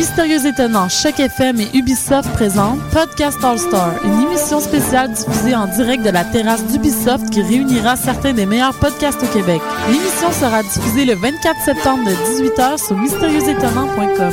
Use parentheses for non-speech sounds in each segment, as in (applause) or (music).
Mystérieux Étonnant, Choc FM et Ubisoft présentent Podcast All Star, une émission spéciale diffusée en direct de la terrasse d'Ubisoft qui réunira certains des meilleurs podcasts au Québec. L'émission sera diffusée le 24 septembre de 18h sur mystérieuxétonnant.com.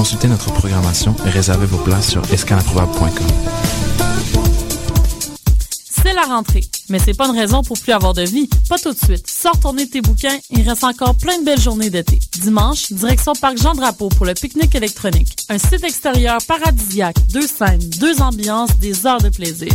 Consultez notre programmation et réservez vos places sur escalaimprobable.com. C'est la rentrée, mais c'est pas une raison pour plus avoir de vie. Pas tout de suite. Sors tourner tes bouquins, il reste encore plein de belles journées d'été. Dimanche, direction Parc Jean-Drapeau pour le pique-nique électronique. Un site extérieur paradisiaque, deux scènes, deux ambiances, des heures de plaisir.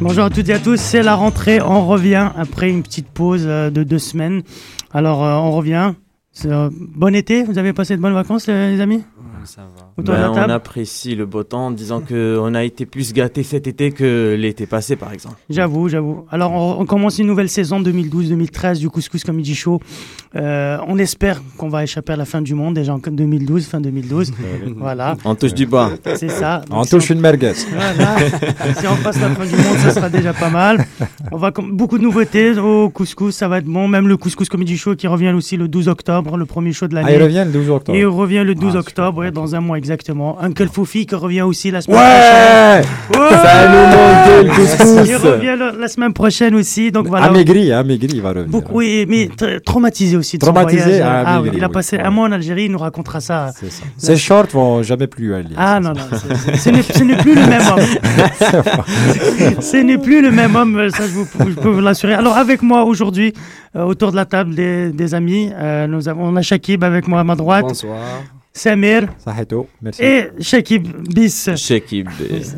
Bonjour à toutes et à tous. C'est la rentrée. On revient après une petite pause euh, de deux semaines. Alors, euh, on revient. Euh, bon été. Vous avez passé de bonnes vacances, les amis? Ça va. Autour de Ben, la table on apprécie le beau temps en disant qu'on a été plus gâtés cet été que l'été passé, par exemple. J'avoue, j'avoue. Alors, on, on commence une nouvelle saison 2012-2013 du Couscous Comedy Show. Euh, on espère qu'on va échapper à la fin du monde, déjà en 2012, fin 2012. (laughs) voilà, On touche du bois. c'est ça. On Donc, si touche une merguez. Voilà. si on passe la fin du monde, ça sera déjà pas mal. On va com- beaucoup de nouveautés au couscous, ça va être bon. Même le couscous comedy show qui revient aussi le 12 octobre, le premier show de Ah, l'année. il revient le 12 octobre. Et il revient le 12 Ah, octobre, ouais, dans un mois exactement. Uncle Foufi qui revient aussi la semaine Ouais prochaine. Ça nous le Il couscous revient la semaine prochaine aussi. Donc voilà. Amaigri, amaigri, il va revenir. Beaucoup, oui, mais tra- traumatisé aussi de son Traumatisé, voyage. ah, Ah, oui, oui, il a passé oui. un mois en Algérie, il nous racontera ça. Ces shorts vont jamais plus aller. Ah non, non, ce n'est- ce n'est plus le même homme. (laughs) ce n'est plus le même homme, ça je, vous, je peux vous l'assurer. Alors avec moi aujourd'hui, euh, autour de la table des, des amis, euh, nous avons, on a Shakib avec moi à ma droite, Bonsoir. Samir Saheto, merci. et Shakib Bis. Shekib.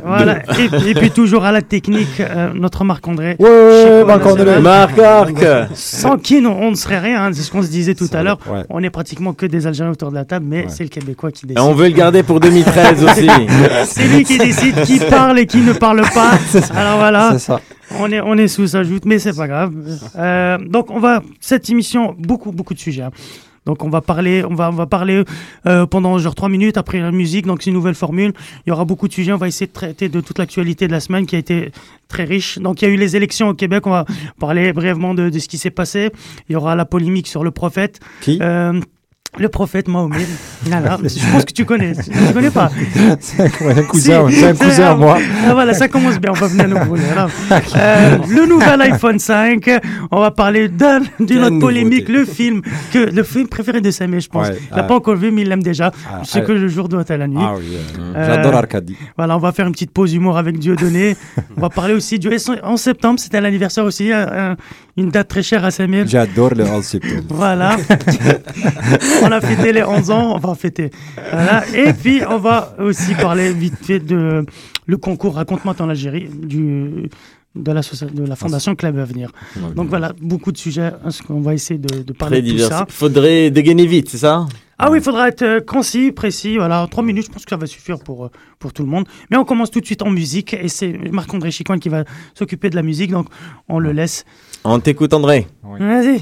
Voilà. Et, et puis toujours à la technique, euh, notre Marc-André. Ouais, Marc-André. Marc Arc Sans qui non, on ne serait rien, hein, c'est ce qu'on se disait tout à l'heure. Ouais. On est pratiquement que des Algériens autour de la table, mais Ouais. c'est le Québécois qui Et décide. on veut le garder pour 2013 aussi. (laughs) C'est lui qui décide qui (laughs) parle et qui ne parle pas. (laughs) Alors voilà, C'est ça. on est, on est sous sa joute, mais c'est pas grave. Euh, donc on va, cette émission, beaucoup, beaucoup de sujets. hein. Donc on va parler, on va, on va parler euh, pendant genre trois minutes après la musique. Donc c'est une nouvelle formule. Il y aura beaucoup de sujets. On va essayer de traiter de toute l'actualité de la semaine qui a été très riche. Donc il y a eu les élections au Québec. On va parler brièvement de, de ce qui s'est passé. Il y aura la polémique sur le prophète. Qui? Euh, le prophète Mahomet. (laughs) Voilà. Je pense que tu connais. Tu connais pas. (laughs) C'est un cousin, Si. un cousin à moi. Ah, voilà, ça commence bien. On va venir nous brûler. alors. (laughs) Euh, le nouvel iPhone 5. On va parler d'un- d'une Quelle autre polémique. Le film que le film préféré de Samé, je pense. Ouais, il l'a ah. pas encore vu, mais il l'aime déjà. Ah, C'est ah. que le jour doit à la nuit. Ah oui, euh, Euh, j'adore Arcadie. Voilà, on va faire une petite pause humour avec Dieudonné. on va parler aussi du en septembre. C'était l'anniversaire aussi, un- un- une date très chère à Samir. J'adore le 11 septembre. Voilà. (laughs) on a fêté les 11 ans, on va fêter. Voilà. Et puis, on va aussi parler vite fait de le concours Raconte-moi ton Algérie du, de, la, soci- de la Fondation Club Avenir. Donc voilà, beaucoup de sujets. hein, ce qu'on va essayer de, de parler Très de tout ça. Faudrait dégainer vite, c'est ça? Ah oui, il faudra être euh, concis, précis. Voilà, trois minutes, je pense que ça va suffire pour, euh, pour tout le monde. Mais on commence tout de suite en musique et c'est Marc-André Chicoine qui va s'occuper de la musique, donc on le laisse. On t'écoute, André. Vas-y.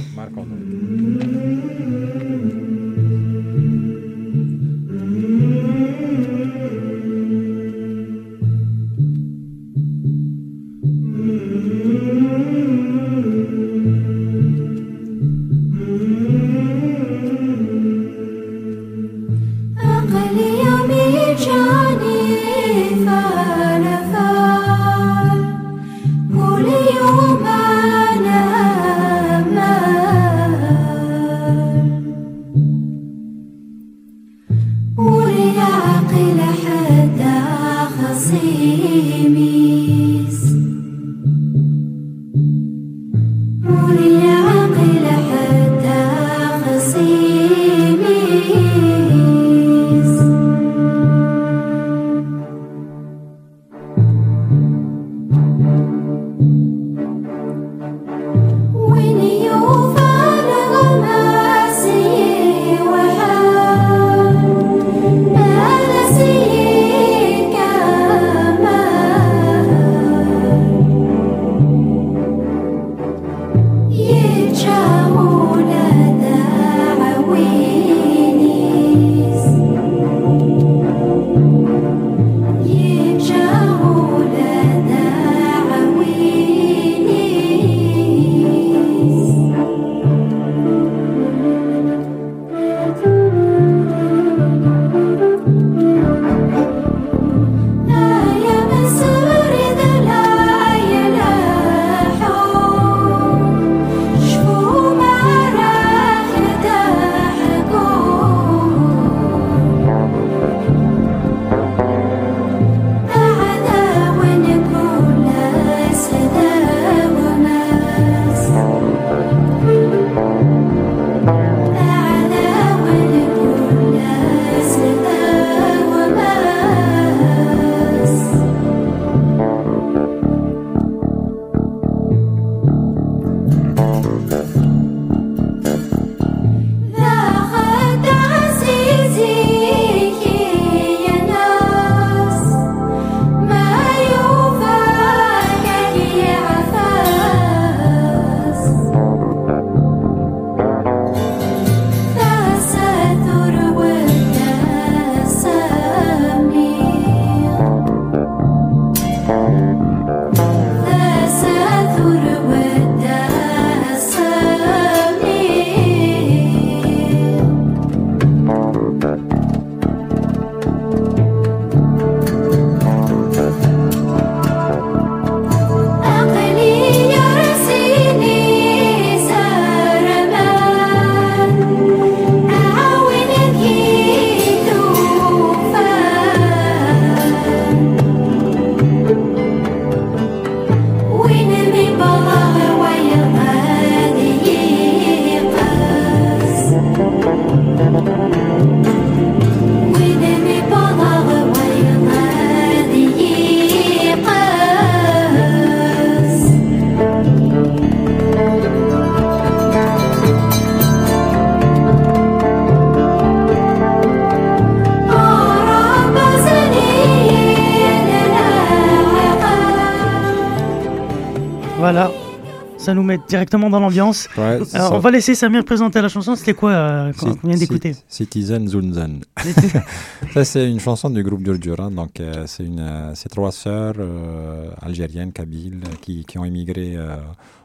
Ça nous met directement dans l'ambiance. Ouais, on va laisser Samir présenter la chanson. C'était quoi euh, qu'on vient d'écouter Cit- Citizen Zunzan. (laughs) Ça, c'est une chanson du groupe Djurdjura. Donc, euh, c'est une, euh, c'est trois sœurs euh, algériennes, kabyles, qui, qui ont immigré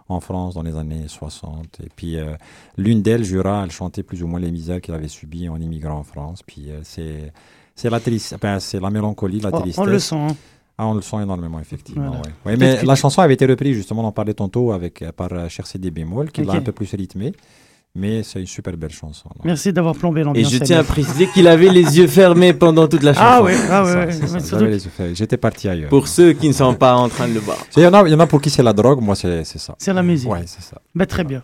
en France dans les années 60. Et puis, l'une d'elles, Jura, elle chantait plus ou moins les misères qu'elle avait subies en immigrant en France. Puis, c'est, c'est la tristesse, enfin, c'est la mélancolie, la Oh, tristesse. On le sent. hein. Ah, on le sent énormément, effectivement. Voilà. ouais. Ouais, Peut-être mais la chanson avait été reprise, justement, on en parlait tantôt avec, euh, par euh, Cher CD bémol, qui Ok. l'a un peu plus rythmé. Mais c'est une super belle chanson. alors. Merci d'avoir plombé Et l'ambiance. je Samir. tiens à préciser qu'il avait les yeux fermés pendant toute la chanson. Ah ouais, ah ouais, ouais. J'étais parti ailleurs. Pour ceux qui ne sont pas en train de le voir. Il y, en a, il y en a pour qui c'est la drogue, moi c'est c'est ça. C'est la musique. Ouais, c'est ça. Bah, très bien.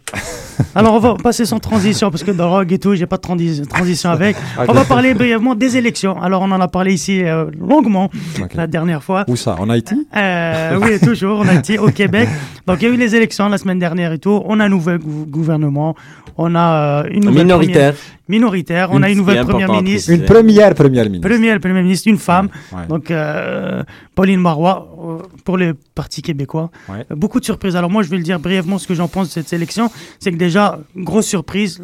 Alors, on va passer sans transition, parce que drogue et tout, j'ai pas de transi- transition avec. On va parler brièvement des élections. Alors, on en a parlé ici euh, longuement la dernière fois. Où ça? En Haïti? Euh, oui, toujours, a été au Québec. (laughs) Donc, il y a eu les élections la semaine dernière et tout. On a un nouveau gou- gouvernement. On a euh, une nouvelle Minoritaire. première- minoritaire. On a une nouvelle première ministre. Une première première ministre. Première première ministre, une femme. Ouais. Donc, euh, Pauline Marois, euh, pour le Parti québécois. Ouais. Beaucoup de surprises. Alors, moi, je vais le dire brièvement ce que j'en pense de cette élection. C'est que déjà, grosse surprise,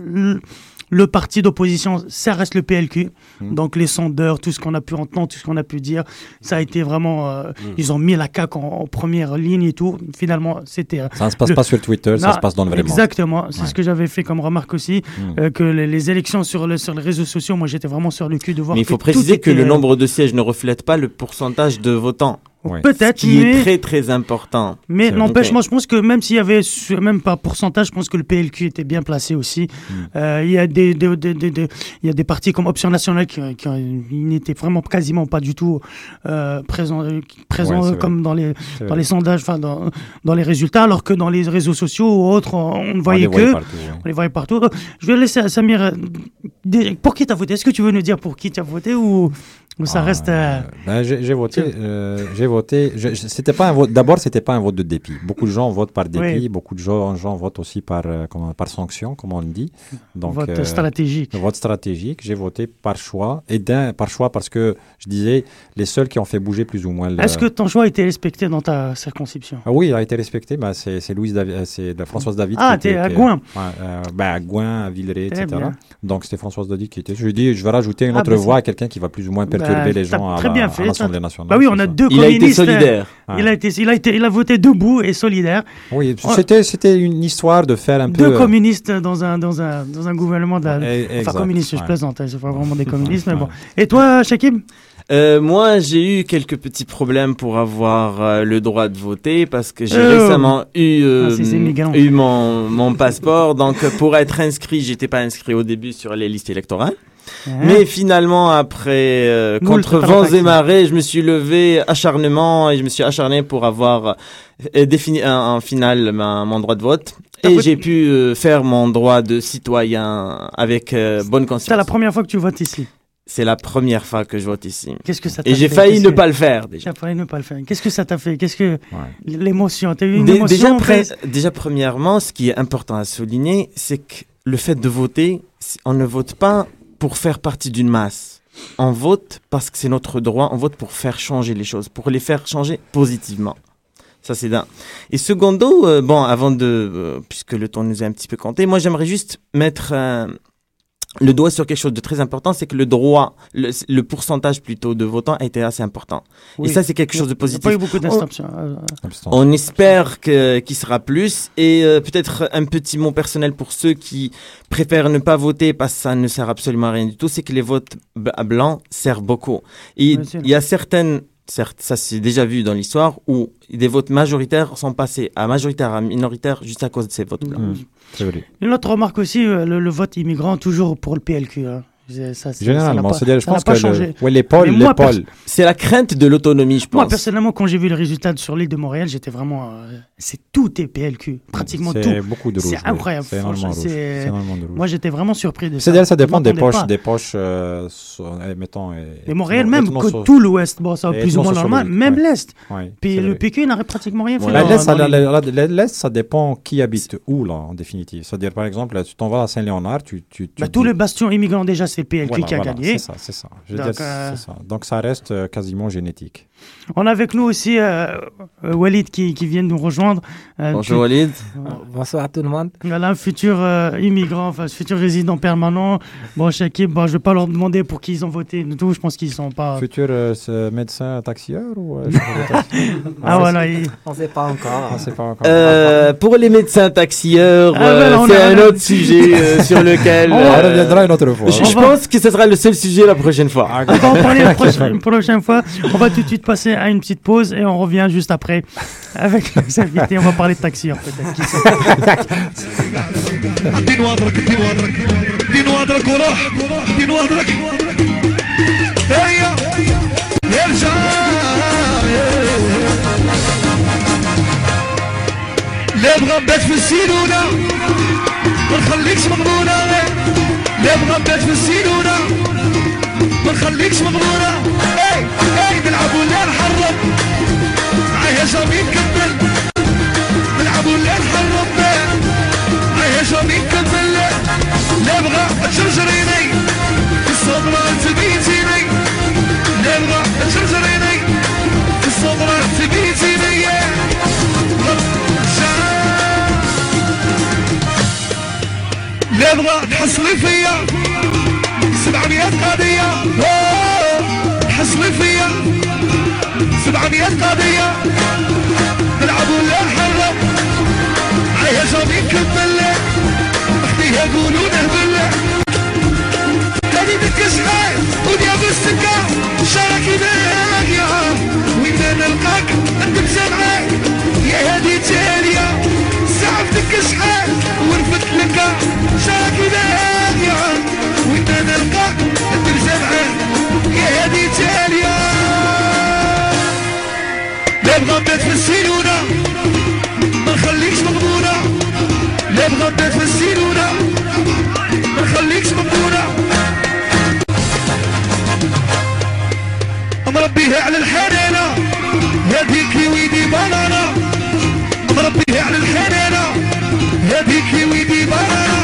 le parti d'opposition, ça reste le PLQ. Mm. Donc, les sondeurs, tout ce qu'on a pu entendre, tout ce qu'on a pu dire, ça a été vraiment. euh, Mm. Ils ont mis la CAQ en, en première ligne et tout. Finalement, c'était. euh, Ça ne se passe Le- pas sur Twitter, ça se passe dans le vrai monde. Exactement, c'est Ouais. ce que j'avais fait comme remarque aussi, Mm. euh, que les, les élections sur, le, sur les réseaux sociaux, moi j'étais vraiment sur le cul de voir Mais il faut préciser que le nombre de sièges ne reflète pas le pourcentage de votants. Ouais. Peut-être, mais, est très très important. mais n'empêche, moi je pense que même s'il y avait même pas pourcentage, je pense que le PLQ était bien placé aussi. Mm. Euh, il y a des, des, y a des partis comme Option Nationale qui, qui n'étaient vraiment quasiment pas du tout euh, présents, euh, présents Ouais, c'est euh, comme dans les, dans vrai. les sondages, enfin dans, dans les résultats, alors que dans les réseaux sociaux ou autres, on, ne voyait que. partout. On les voyait partout. Je vais laisser à Samir. Pour qui tu as voté? Est-ce que tu veux nous dire pour qui tu as voté ou, ou ça Ah, reste. euh, ben, j'ai voté. j'ai voté. Je- c'était pas un vote. D'abord, c'était pas un vote de dépit. Beaucoup de gens votent par dépit. Oui. Beaucoup de gens, gens votent aussi par euh, comment- par sanction, comme on le dit. Donc, vote euh, stratégique vote stratégique. J'ai voté par choix et d'un par choix parce que je disais les seuls qui ont fait bouger plus ou moins. le- Est-ce que ton choix a été respecté dans ta circonscription? Ah oui, il a été respecté. Bah, c'est c'est Louise Davi- euh, c'est Françoise David. Ah, qui t'es était- à Gouin. Ouais, euh, à Gouin, à Villeray, etc. bien. Donc c'était Françoise David qui était. Je lui ai dit, je vais rajouter une Ah, autre bah, voix à quelqu'un qui va plus ou moins perturber Bah, les gens à très la- bien à fait, l'Assemblée nationale. Bah oui, on a deux Il été euh, solidaire. Ouais. Il a été, il a été, il a voté debout et solidaire. Oui, Ouais. c'était c'était une histoire de faire un peu. Deux euh, communistes dans un dans un dans un gouvernement de la. eh, Enfin, communiste, je ouais. plaisante, hein, c'est pas vraiment des communistes, mais bon. Et toi, Shakib Euh, moi, j'ai eu quelques petits problèmes pour avoir euh, le droit de voter parce que j'ai Oh. récemment eu, euh, Ah, migrants. eu mon, mon passeport. Donc, euh, pour être inscrit, j'étais pas inscrit au début sur les listes électorales. Hein Mais finalement, après, euh, contre vents et marées, je me suis levé acharnement et je me suis acharné pour avoir euh, défini en final ma- mon droit de vote. Et j'ai pu euh, faire mon droit de citoyen avec euh, bonne c'est conscience. la première fois que tu votes ici. C'est la première fois que je vote ici. Qu'est-ce que ça t'a Et j'ai failli ne que- pas le faire déjà. J'ai failli ne pas le faire. Qu'est-ce que ça t'a fait Qu'est-ce que Ouais. l'émotion T'as eu une Dé- émotion déjà, premièrement, ce qui est important à souligner, c'est que le fait de voter, c'est- on ne vote pas pour faire partie d'une masse. On vote parce que c'est notre droit, on vote pour faire changer les choses, pour les faire changer positivement. Ça, c'est d'un. Et secondo, euh, bon, avant de, euh, puisque le temps nous est un petit peu compté, moi, j'aimerais juste mettre le doigt sur quelque chose de très important, c'est que le droit, le, le pourcentage plutôt de votants a été assez important. Oui. Et ça, c'est quelque chose de Il n'y a positif. pas eu beaucoup d'inscriptions. euh. On espère qu'il sera plus. Et euh, peut-être un petit mot personnel pour ceux qui préfèrent ne pas voter parce que ça ne sert absolument à rien du tout, c'est que les votes b- à blanc servent beaucoup. Et il y a certaines, certes, ça c'est déjà vu dans l'histoire, où des votes majoritaires sont passés à majoritaire à minoritaire juste à cause de ces votes blancs. Mm. Vrai. Une autre remarque aussi, euh, le, le vote immigrant, toujours pour le PLQ. hein. C'est- Ça, c'est- Généralement, c'est-à-dire, je pense pas que changé. le, ouais, l'épaule, Mais moi, l'épaule. C'est la crainte de l'autonomie, je Moi, pense. personnellement, quand j'ai vu le résultat sur l'île de Montréal, j'étais vraiment. euh, c'est tout est PLQ, pratiquement tout. C'est beaucoup de rouge. C'est incroyable, C'est énormément franchement, rouge. c'est- C'est énormément de rouge. Moi, j'étais vraiment surpris de ça. C'est-à-dire, ça dépend des poches, pas. des poches, euh, so- eh, mettons. Et Montréal, même que tout l'Ouest, bon, ça plus ou moins normal, même l'Est. Puis c'est le. PQ n'aurait pratiquement rien fait. L'Est, ça- dépend qui habite où, là, en définitive. C'est-à-dire, par exemple, tu t'en vas à Saint-Léonard, tu. Bah, tous les bastions immigrants, déjà, c'est PLQ Voilà, qui a voilà, gagné. C'est ça, c'est ça. Donc, dire, euh, ça. Donc, ça reste euh, quasiment génétique. On a avec nous aussi euh, euh, Walid qui, qui vient de nous rejoindre. Euh, Bonjour Walid. Bonsoir tout le monde. Voilà, un futur euh, immigrant, enfin, futur résident permanent. Bon, Shakib, bon, je vais pas leur demander pour qui ils ont voté. du Tout, je pense qu'ils sont pas. Futur euh, ce médecin taxieur ou euh, (laughs) taxi Ah voilà, ils- On ne sait pas encore. Ah, c'est pas encore. Euh, pour les médecins taxieurs, Ah, euh, on c'est a- un autre sujet euh, (laughs) sur lequel. On On euh, reviendra une autre fois. je On je va- pense que ce sera le seul sujet la prochaine fois. on va en parler la prochaine fois. On va tout de suite passer à une petite pause et on revient juste après avec les invités. On va parler de taxi peut-être. qui sait. دين واضرك دين واضرك دين واضرك وروح دين واضرك هيا يرجع لا بغى نبات في السيلونة ما نخليكش مغبونة لا بغى نبات في السيلونة ما نخليكش مغبونة اي اي نلعبوا لا نحرم معايا جامي نكمل نلعبوا لا نحرم معايا جامي نكمل لا بغى تجرجريني في الصدرة تبيتيني. لا بغى تجرجريني في الصدرة تبيتيني. لا بغى تحصلي فيا. سبعمية قضية أوه، تحصلي فيا. سبعمية قضية نلعب ولا نحرم عيا جامي نكمل أختي يقولوا نهبل تاني بالكشخة وديا بالسكة شاركي باقية وين نلقاك أنت بجمعة يا هادي تالية. سعفتك شحال ورفت لك. شاركي باقية وين يا هادي في السيلونة ما نخليكش مغبونة لا نبات في السيلونة ما نخليكش مغبونة مربيها على الحنانة هذيك ويدي بنانا مربيها على الحنانة هذيك ويدي بنانا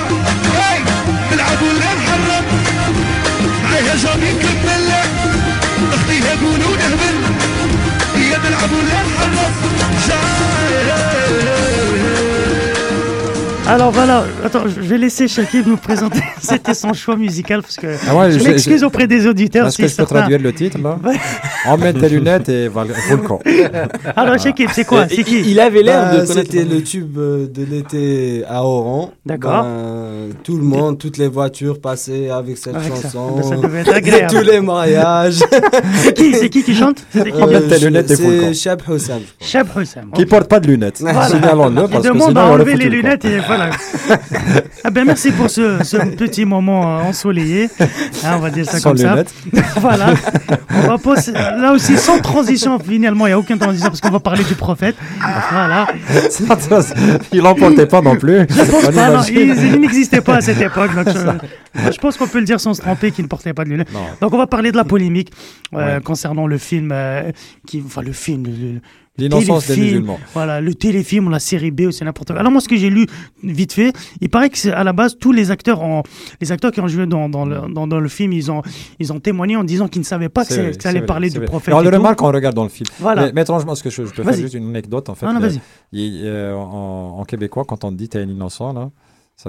Alors voilà, attends, je vais laisser Shakib nous présenter. (laughs) C'était son choix musical parce que Ah ouais, je je- m'excuse auprès des auditeurs. Est-ce si que je peux traduire le titre là. Emmène tes lunettes et va volcan. (laughs) Alors Shakib, c'est quoi? C'est qui? Il avait l'air Bah, de connaître. C'était le tube euh, de l'été à Oran. D'accord. Ben, tout le monde, toutes les voitures passaient avec cette Avec ça. chanson. Ben, ça devait être (laughs) agréable. Tous les mariages. C'est qui, c'est qui qui chante? Qui Emmène tes lunettes et volcan. C'est Chab Houssam. Hussam. Qui porte pas de lunettes. Voilà. Signalons-le Il parce que demande sinon à on les le lunettes et voilà. Ah ben merci pour ce, ce petit moment euh, ensoleillé. Hein, on va dire ça Sans comme lunettes. ça. (laughs) voilà. On va passer, là aussi sans transition finalement, il n'y a aucune transition parce qu'on va parler du prophète. Voilà. Il l'emportait pas non plus. Je pense On pas, non, imagine. il, il n'existait pas à cette époque. donc je, je pense qu'on peut le dire sans se tromper qu'il ne portait pas de lunettes. Non. Donc on va parler de la polémique euh, Ouais. concernant le film, euh, qui, enfin le film, le, le- L'innocence des musulmans. Voilà, le téléfilm, la série B, c'est n'importe quoi. Alors moi, ce que j'ai lu vite fait, il paraît que à la base tous les acteurs, ont, les acteurs qui ont joué dans, dans, le, dans, dans le film, ils ont, ils ont témoigné en disant qu'ils ne savaient pas que, vrai, que ça allait parler du vrai. prophète. Et on le remarque quand on regarde dans le film. Voilà. Mais, mais étrangement, ce que je, je peux faire juste une anecdote en fait. Ah non, le- vas-y. il- euh, en, en québécois, quand on dit t'es un innocent là.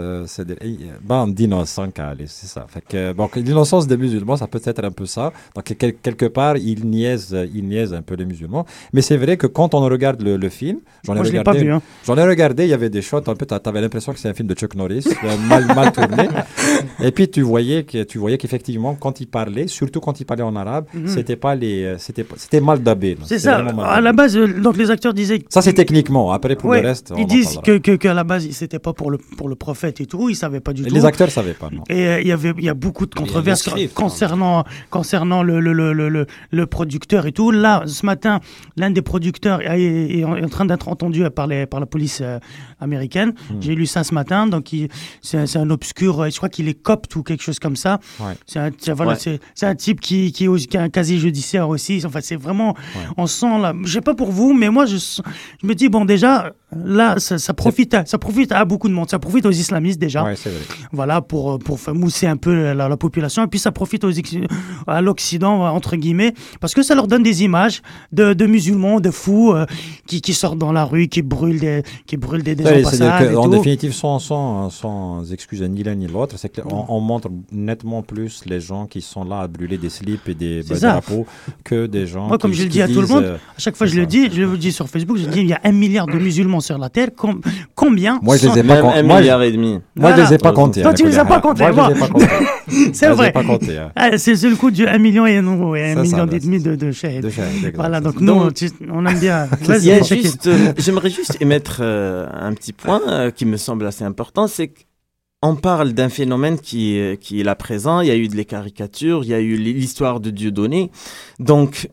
Eh, bande d'innocents, calé, c'est ça. Fait que, bon, que l'innocence des musulmans, ça peut être un peu ça. Donc, quel- quelque part, ils niaisent, ils niaisent un peu les musulmans. Mais c'est vrai que quand on regarde le, le film, j'en ai Moi, je l'ai regardé. pas vu. Hein. J'en ai regardé, il y avait des shots, un peu, t'a- t'avais l'impression que c'est un film de Chuck Norris, mal, mal tourné. (laughs) Et puis tu voyais que tu voyais qu'effectivement, quand il parlait, surtout quand il parlait en arabe, Mhm. c'était pas les, c'était c'était mal dabé. C'est ça. À la base, euh, donc les acteurs disaient Ça c'est techniquement. Après pour Ouais, le reste, ils en disent parlera. que, que, qu'à la base, c'était pas pour le, pour le et tout, ils savaient pas du Et tout. les acteurs savaient pas. Non. Et euh, il y avait il y a beaucoup de controverses script, concernant concernant le le, le, le, le- producteur et tout. Là, ce matin, l'un des producteurs est, est- est en train d'être entendu par les par la police euh, américaine. Hmm. J'ai lu ça ce matin. Donc c'est un, c'est un obscur. euh, Je crois qu'il est copte ou quelque chose comme ça. Ouais. C'est un voilà Ouais. un type qui qui, qui a un casier judiciaire aussi. Enfin c'est vraiment on sent là. Je sais pas pour vous, mais moi je je me dis bon déjà là ça, ça profite à, ça profite à beaucoup de monde. Ça profite aux islamistes déjà. Ouais, c'est vrai. Voilà, pour, pour faire mousser un peu la, la population. Et puis ça profite aux, à l'Occident, entre guillemets, parce que ça leur donne des images de, de musulmans, de fous euh, qui, qui sortent dans la rue, qui brûlent des, qui brûlent des, des Ouais, C'est-à-dire ambassades. et qu'en tout. définitive, sans, sans, sans excuser ni l'un ni l'autre, c'est qu'on on montre nettement plus les gens qui sont là à brûler des slips et des bah, drapeaux que des gens Moi, comme qui, je le dis à tout le monde, euh, à chaque fois je le dis, je le dis sur Facebook, je dis il y a un milliard de musulmans sur la terre. com- combien Moi, je les ai pas Moi, et demi. Moi, je les ai pas comptés. Toi, hein, tu les as pas Nicolas. comptés, Moi, je les ai moi. pas (laughs) comptés. C'est Moi, les ai vrai. hein. Ah, c'est c'est le coup du 1 million et un, et un C'est ça, million et demi de, de shahid. De Voilà, c'est donc ça. nous, on aime bien. (laughs) Euh, j'aimerais juste émettre euh, un petit point euh, qui me semble assez important, c'est qu'on parle d'un phénomène qui, est- qui est là présent. Il y a eu des caricatures, il y a eu l'histoire de Dieu donné. Donc,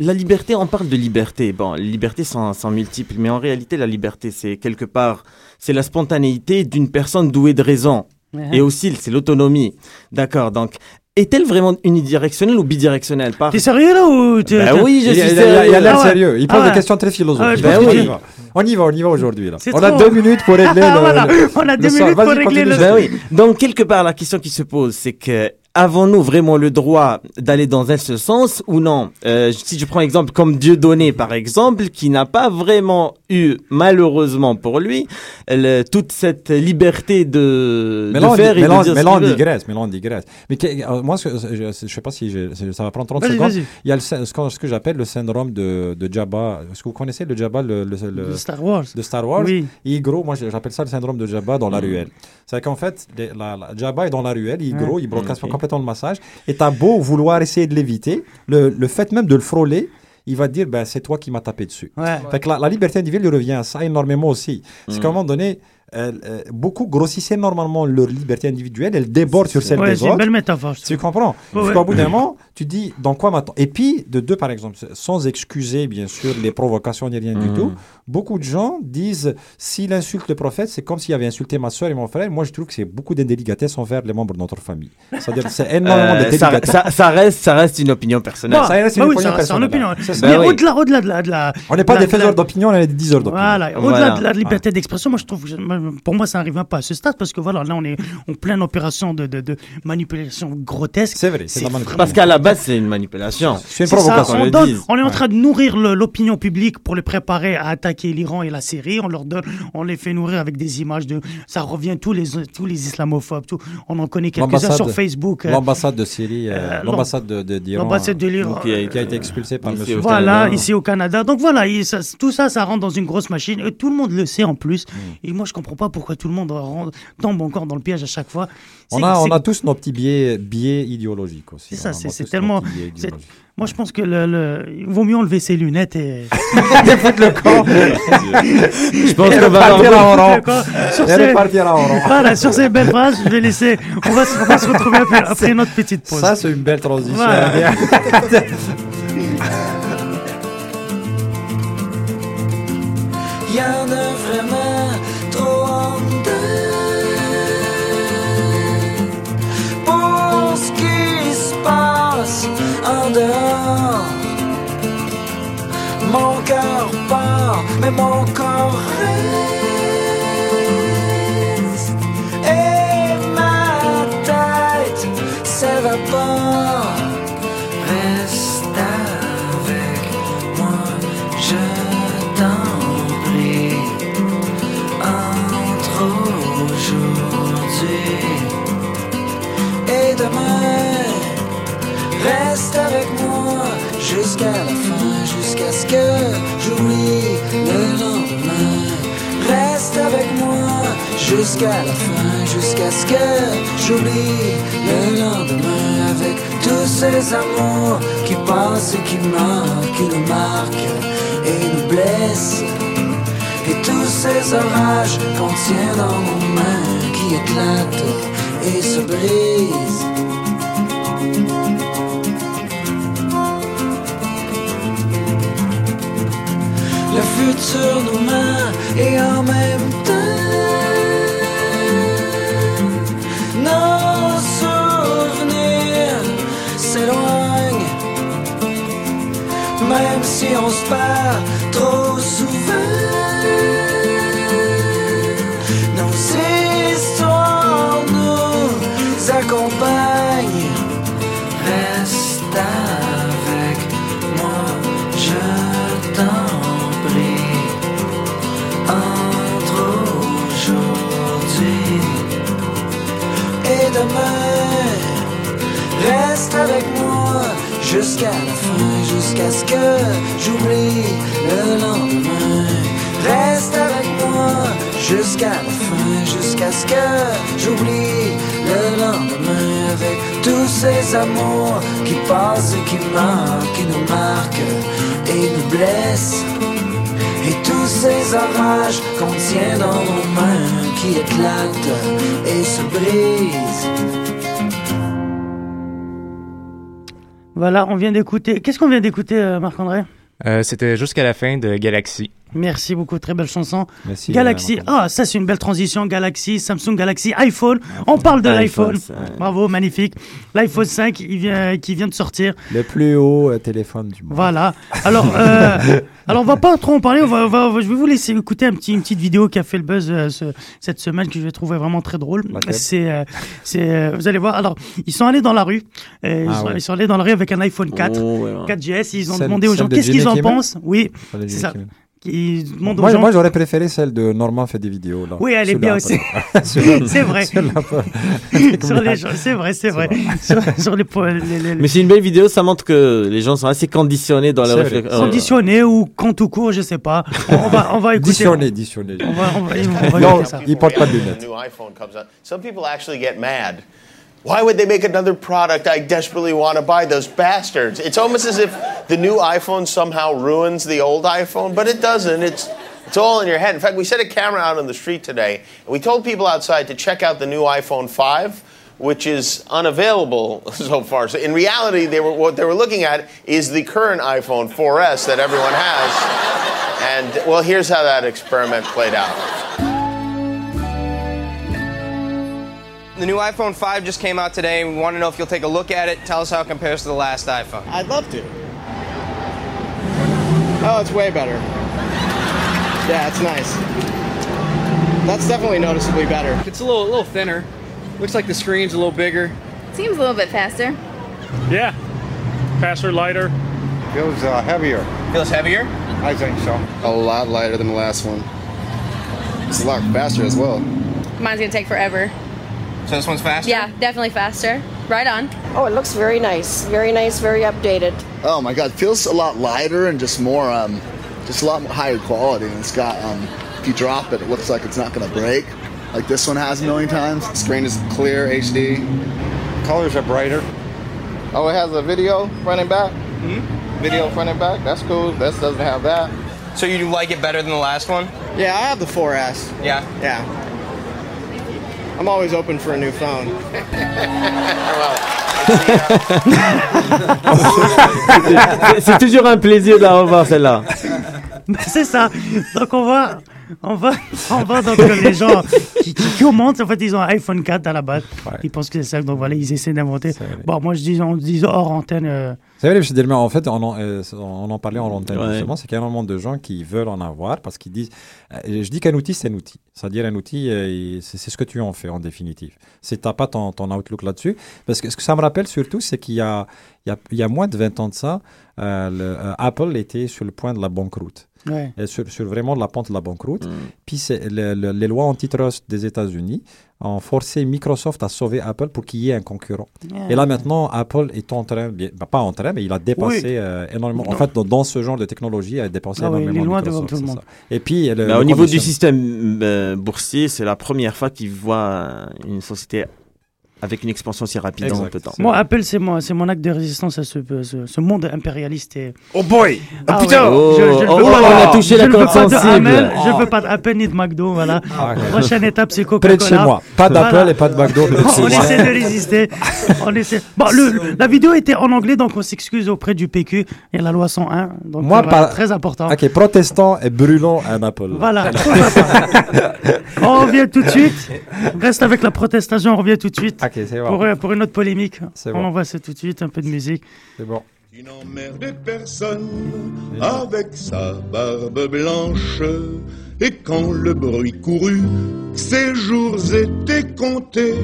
la liberté, on parle de liberté. Bon, les libertés sont, sont multiples, mais en réalité, la liberté, c'est quelque part, c'est la spontanéité d'une personne douée de raison. Ouais. Et aussi, c'est l'autonomie. D'accord. Donc, est-elle vraiment unidirectionnelle ou bidirectionnelle? Par- T'es sérieux là ou Bah tu- oui, je Il, suis il- il- il a sérieux. l'air Ah ouais. sérieux. Il pose Ah ouais. des questions très philosophiques. Ah y oui. va. on y va, on y va aujourd'hui. là. On a deux minutes pour régler (laughs) le. voilà, on a deux minutes pour régler le. Ben oui. Donc, quelque part, la question qui se pose, c'est que avons-nous vraiment le droit d'aller dans un seul sens ou non? Euh, Si je prends exemple comme Dieudonné, par exemple, qui n'a pas vraiment eu, malheureusement pour lui, le- toute cette liberté de, Mais de là, on, faire dit- et mais là, de dire mais ce là, on digresse, mais là, on digresse. Mais que- moi, ce je, je sais pas si ça va prendre 30 Vas-y, secondes. Il y a le, ce que, ce que j'appelle le syndrome de, de Jabba. Est-ce que vous connaissez le Jabba, le, le- le- De Star Wars. de Star Wars? Oui. Il est gros, moi j'appelle ça le syndrome de Jabba dans la ruelle. C'est qu'en fait, les- la, la- Jabba est dans la ruelle, il est Ouais. gros, il brocasse Ok. complètement le massage. Et t'as beau vouloir essayer de l'éviter, le, le fait même de le frôler, il va te dire ben, c'est toi qui m'as tapé dessus. Ouais. Fait que la, la liberté individuelle revient à ça énormément aussi. C'est Mm. qu'à un moment donné, euh, euh, beaucoup grossissaient normalement leur liberté individuelle, elle déborde sur celle Ouais, des c'est une autres. belle métaphore. Tu comprends? Ouais, Parce ouais. qu'au bout d'un moment, tu dis dans quoi m'attends? Et puis, de deux, par exemple, sans excuser bien sûr les provocations ni rien du Mhm. tout, beaucoup de gens disent s'il insulte le prophète, c'est comme s'il avait insulté ma soeur et mon frère. Moi, je trouve que c'est beaucoup d'indélicatesse envers les membres de notre famille. C'est-à-dire que c'est énormément Euh, ça, d'indélicatesse. ça, ça reste, ça reste une opinion personnelle. Ça reste une bah oui, opinion ça reste une personnelle. opinion. Mais Bah oui. au-delà, au-delà de la, de la. On n'est pas de la- des faiseurs de la- d'opinion, on est des diseurs d'opinion. Voilà, au-delà Voilà. de la liberté d'expression, moi je trouve, pour moi ça n'arrive même pas à ce stade parce que voilà, là on est en pleine opération de, de, de manipulation grotesque. C'est vrai, c'est de la vraiment- manipulation. Parce qu'à la base, c'est une manipulation. C'est une provocation. on est en train de nourrir l'opinion publique pour les préparer à attaquer l'Iran et la Syrie. On leur donne, on les fait nourrir avec des images de, ça revient tous les tous les islamophobes. Tout, on en connaît quelques-uns sur Facebook. euh, L'ambassade de Syrie, euh, Euh, l'ambassade de- d'Iran, L'ambassade de l'Iran. Qui a été expulsée par monsieur. Voilà, Canada. ici au Canada. Donc voilà, il- ça- tout ça, ça rentre dans une grosse machine. Et tout le monde le sait en plus. Mm. Et moi, je comprends pas pourquoi tout le monde rentre- tombe encore dans le piège à chaque fois. On a, on a tous nos petits biais, biais idéologiques aussi. C'est ça, tellement- Moi, je pense que le, le- il vaut mieux enlever ses lunettes et. (laughs) Je pense qu'on va. D'accord. Sur Et ces- repartir à Oran. Voilà, sur ces belles phrases, je vais laisser. On va, se- on va se retrouver après, après notre petite pause. Ça, c'est une belle transition. Voilà. (laughs) mon corps reste. Et ma tête s'évapore. Reste avec moi, je t'en prie. Entre aujourd'hui et demain, reste avec moi jusqu'à la fin, jusqu'à ce que jusqu'à la fin, jusqu'à ce que j'oublie le lendemain avec tous ces amours qui passent et qui marquent, qui nous marquent et nous blessent. Et tous ces orages qu'on tient dans nos mains qui éclatent et se brisent. Le futur nous ment et en même temps si on se perd trop jusqu'à ce que j'oublie le lendemain. Avec tous ces amours qui passent et qui marquent, qui nous marquent et nous blessent? Et tous ces orages qu'on tient dans nos mains qui éclatent et se brisent. Voilà, on vient d'écouter. Qu'est-ce qu'on vient d'écouter, euh, Marc-André? Euh, C'était jusqu'à la fin de Galaxy. Merci beaucoup, très belle chanson. Merci, Galaxy, ah, ça c'est une belle transition. Galaxy, Samsung Galaxy, iPhone. On parle de iPhone, l'iPhone. Bravo, magnifique. L'iPhone 5, il vient, qui vient de sortir. Le plus haut euh, téléphone du monde. Voilà. Alors, euh, (laughs) alors on va pas trop en parler. On va, on va- je vais vous laisser écouter un petit, une petite vidéo qui a fait le buzz euh, ce- cette semaine que je vais trouver vraiment très drôle. C'est, euh, c'est, euh, vous allez voir. Alors, ils sont allés dans la rue. ils, Ah sont, ouais. ils sont allés dans la rue avec un iPhone 4, Oh, ouais, ouais. 4GS. Ils ont Celle- demandé aux gens qu'est-ce qu'ils en Kimmel pensent. Oui, c'est ça. Kimmel. Ils aux Moi, gens. moi, j'aurais préféré celle de Normand fait des vidéos. Là, Oui, elle est bien la- aussi. la- (laughs) c'est vrai. sur la- (laughs) Sur les gens- c'est vrai, c'est vrai. Sur, sur les, les- les- Mais c'est une belle vidéo, ça montre que les gens sont assez conditionnés dans vrai. réflexion. Conditionnés ou quand tout court, je sais pas. On, (laughs) on va, on va écouter. Dissionné, dissionné. On va, on va, on va Non, écouter ça. il porte pas de lunettes. new iPhone comes out. Some people actually get mad. Why would they make another product I desperately want to buy? Those bastards. It's almost as if the new iPhone somehow ruins the old iPhone, but it doesn't. It's it's all in your head. In fact, we set a camera out on the street today, and we told people outside to check out the new iPhone 5, which is unavailable (laughs) so far. So in reality, they were what they were looking at is the current iPhone 4S that everyone has. And well, here's how that experiment played out. The new iPhone 5 just came out today, we want to know if you'll take a look at it. Tell us how it compares to the last iPhone. I'd love to. Oh, it's way better. Yeah, it's nice. That's definitely noticeably better. It's a little, a little thinner. Looks like the screen's a little bigger. Seems a little bit faster. Yeah, faster, lighter. Feels uh, heavier. Feels heavier? I think so. A lot lighter than the last one. It's a lot faster as well. Mine's gonna take forever. So this one's faster? Yeah, definitely faster. Right on. Oh, it looks very nice. Very nice, very updated. Oh my god, it feels a lot lighter and just more, um, just a lot higher quality. And it's got, um, if you drop it, it looks like it's not gonna break, like this one has a million times. The screen is clear, HD. Colors are brighter. Oh, it has a video front and back. Mm-hmm. Video front and back. That's cool. This doesn't have that. So you like it better than the last one? Yeah, I have the 4S. Yeah. Yeah. I'm always open for a new phone. C'est- C'est toujours un plaisir de la revoir celle-là. (laughs) C'est ça. Donc on va, on va, (laughs) on va donc les gens qui, qui commentent. En fait, ils ont un iPhone 4 à la base. Ils pensent que c'est ça. Donc voilà, ils essaient d'inventer. Bon, moi je dis, on dit hors antenne. euh, C'est vrai, je dire, mais en fait, on en, euh, on en parlait en antenne Ouais. justement, c'est qu'il y a énormément de gens qui veulent en avoir parce qu'ils disent, euh, je dis qu'un outil, c'est un outil. C'est-à-dire un outil, euh, c'est ce que tu en fais en définitive. Si tu n'as pas ton, ton outlook là-dessus, parce que ce que ça me rappelle surtout, c'est qu'il y a, il y, a, il y a moins de 20 ans de ça, le- Apple était sur le point de la banqueroute. Ouais. Et sur, sur vraiment la pente de la banqueroute. Puis le- le- les lois antitrust des États-Unis ont forcé Microsoft à sauver Apple pour qu'il y ait un concurrent. Yeah. Et là maintenant, Apple est en train, bah, pas en train, mais il a dépassé Oui. euh, énormément. En fait, dans, dans ce genre de technologie, il a dépassé Ah oui, il est énormément loin Microsoft, devant tout le monde. Et puis, le, Bah, le au niveau du système euh, boursier, c'est la première fois qu'ils voient euh, une société avec une expansion si rapide en peu de temps. Moi, Apple, c'est moi, c'est mon acte de résistance à ce, ce, ce monde impérialiste. Et... Oh boy Ah Oh putain ouais. Oh, Je- je ne oh, veux oh, pas- on a touché je la ne corde sensible. Je Oh. veux pas d'Apple ni de McDo, voilà. Ah. Prochaine étape, c'est Coca-Cola. Près de chez moi. Pas d'Apple et pas de McDo, (laughs) on moi. essaie de résister. (laughs) on essaie. Bon, le, la vidéo était en anglais, donc on s'excuse auprès du PQ et la loi 101. Donc, Moi, euh, voilà, par- très important. Ok, protestant et brûlons un Apple. Voilà. (laughs) on revient tout de suite. Reste avec la protestation, on revient tout de suite. Ok, c'est bon. Pour, euh, pour une autre polémique. C'est on bon. envoie ça tout de suite, un peu de musique. C'est bon. Qui n'emmerdait personne avec sa barbe blanche. Et quand le bruit courut, ses jours étaient comptés.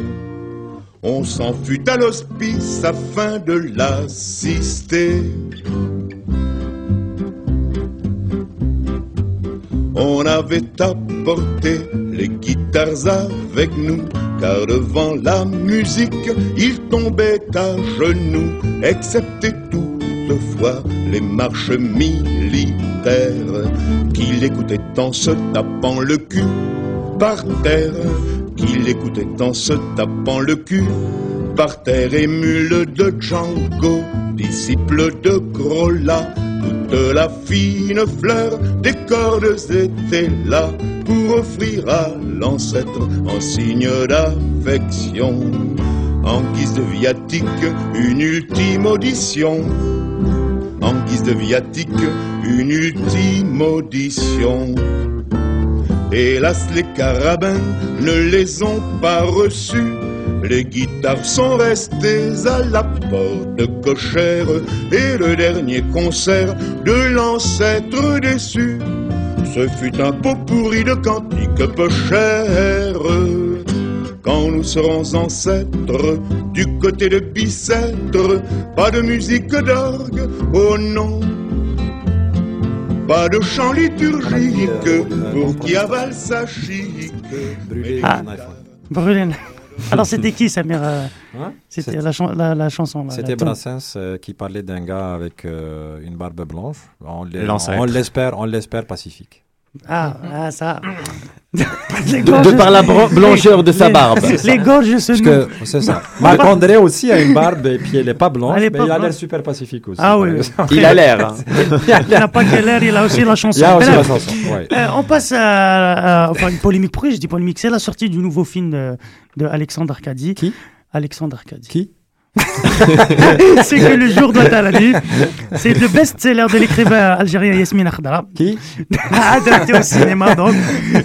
On s'en fut à l'hospice afin de l'assister. On avait apporté les guitares avec nous, car devant la musique, il tombait à genoux, excepté tout quelquefois les marches militaires, qu'il écoutait en se tapant le cul par terre, qu'il écoutait en se tapant le cul par terre, émule de Django, disciple de Grolla, toute la fine fleur des cordes était là pour offrir à l'ancêtre en signe d'affection, en guise de viatique, une ultime audition. En guise de viatique, une ultime audition. Hélas, les carabins ne les ont pas reçus. Les guitares sont restées à la porte cochère et le dernier concert de l'ancêtre déçu. Ce fut un pot pourri de cantiques peu chers. Quand nous serons ancêtres du côté de Bicêtre, pas de musique d'orgue, oh non, pas de chant liturgique pour qui avale sa chic. Ah. Alors c'était qui Samir euh, Hein? C'était la, chan- la, la chanson. C'était. Brassens euh, qui parlait d'un gars avec euh, une barbe blanche. On l'espère, on l'espère pacifique. Ah, ah, ça. De- de par la blancheur de sa barbe. Les gorges se nouent. que c'est ça. (laughs) Marc-André aussi a une barbe et puis elle n'est pas blanche, est mais pas il a l'air super pacifique aussi. Ah oui. exemple. Il a l'air, hein. (laughs) Il n'a pas que l'air, il a aussi la chanson. Il a aussi la chanson, ouais. euh, on passe à, à- enfin, une polémique. Pourquoi je dis polémique C'est la sortie du nouveau film de, de Alexandre Arcadi. Qui? Alexandre Arcadi. Qui? (laughs) C'est que le jour doit à la nuit. C'est le best-seller de l'écrivain algérien Yasmine Akhdara. Qui? (laughs) Adapté au cinéma, donc.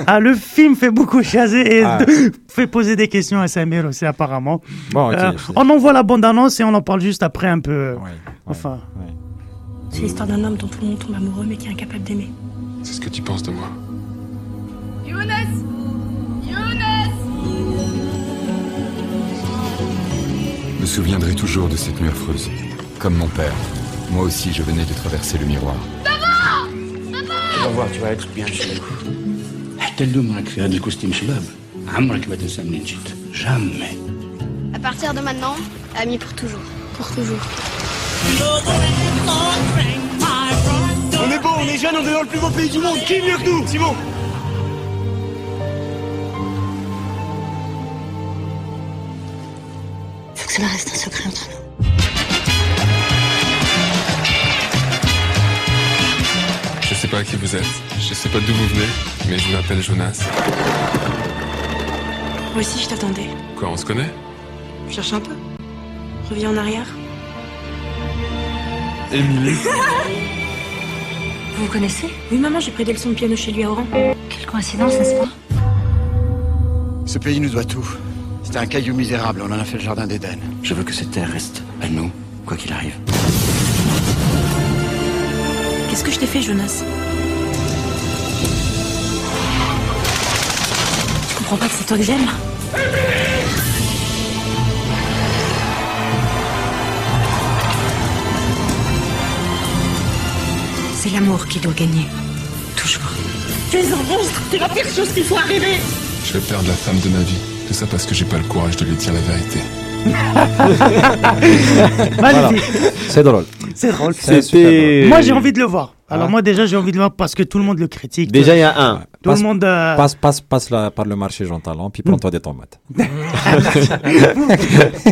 Ah, le film fait beaucoup chaser et Ah. (laughs) fait poser des questions à Samir aussi, apparemment. Bon, Euh, on envoie la bande-annonce et on en parle juste après un peu. Enfin. C'est l'histoire d'un homme dont tout le monde tombe amoureux mais qui est incapable d'aimer. C'est ce que tu penses de moi. Younes me souviendrai toujours de cette nuit affreuse. Comme mon père. Moi aussi, je venais de traverser le miroir. Tu vas voir, tu vas être bien chez nous. حتى اليوم راك في هذا الكوستيم شباب عمرك ما تنسى منين جيت جامي À partir de maintenant, amis pour toujours. Pour toujours. On est beau, on est jeune, on est dans le plus beau pays du monde. Qui est mieux que nous Simon Cela reste un secret entre nous. Je sais pas qui vous êtes. Je sais pas d'où vous venez, mais je m'appelle Jonas. Moi aussi, je t'attendais. Quoi, on se connaît? Cherche un peu. Reviens en arrière. Émilie. (laughs) Vous vous connaissez? Oui, maman, j'ai pris des leçons de piano chez lui à Oran. Quelle coïncidence, n'est-ce pas? Ce pays nous doit tout. C'est un caillou misérable, on en a fait le jardin d'Éden. Je veux que cette terre reste à nous, quoi qu'il arrive. Qu'est-ce que je t'ai fait, Jonas? Tu comprends pas que c'est toi que j'aime? C'est l'amour qui doit gagner. Toujours. Tu es un monstre C'est la pire chose qui soit arrivée Je vais perdre la femme de ma vie. Tout ça parce que j'ai pas le courage de lui dire la vérité. (laughs) Magnifique. C'est drôle. C'est drôle. Drôle. Moi, j'ai envie de le voir. Alors, Ah. moi, déjà, j'ai envie de voir parce que tout le monde le critique. Déjà, il y a un. Tout le monde. euh, Passe, passe, passe la- par le marché Jean Talent, puis prends-toi des tomates. (laughs)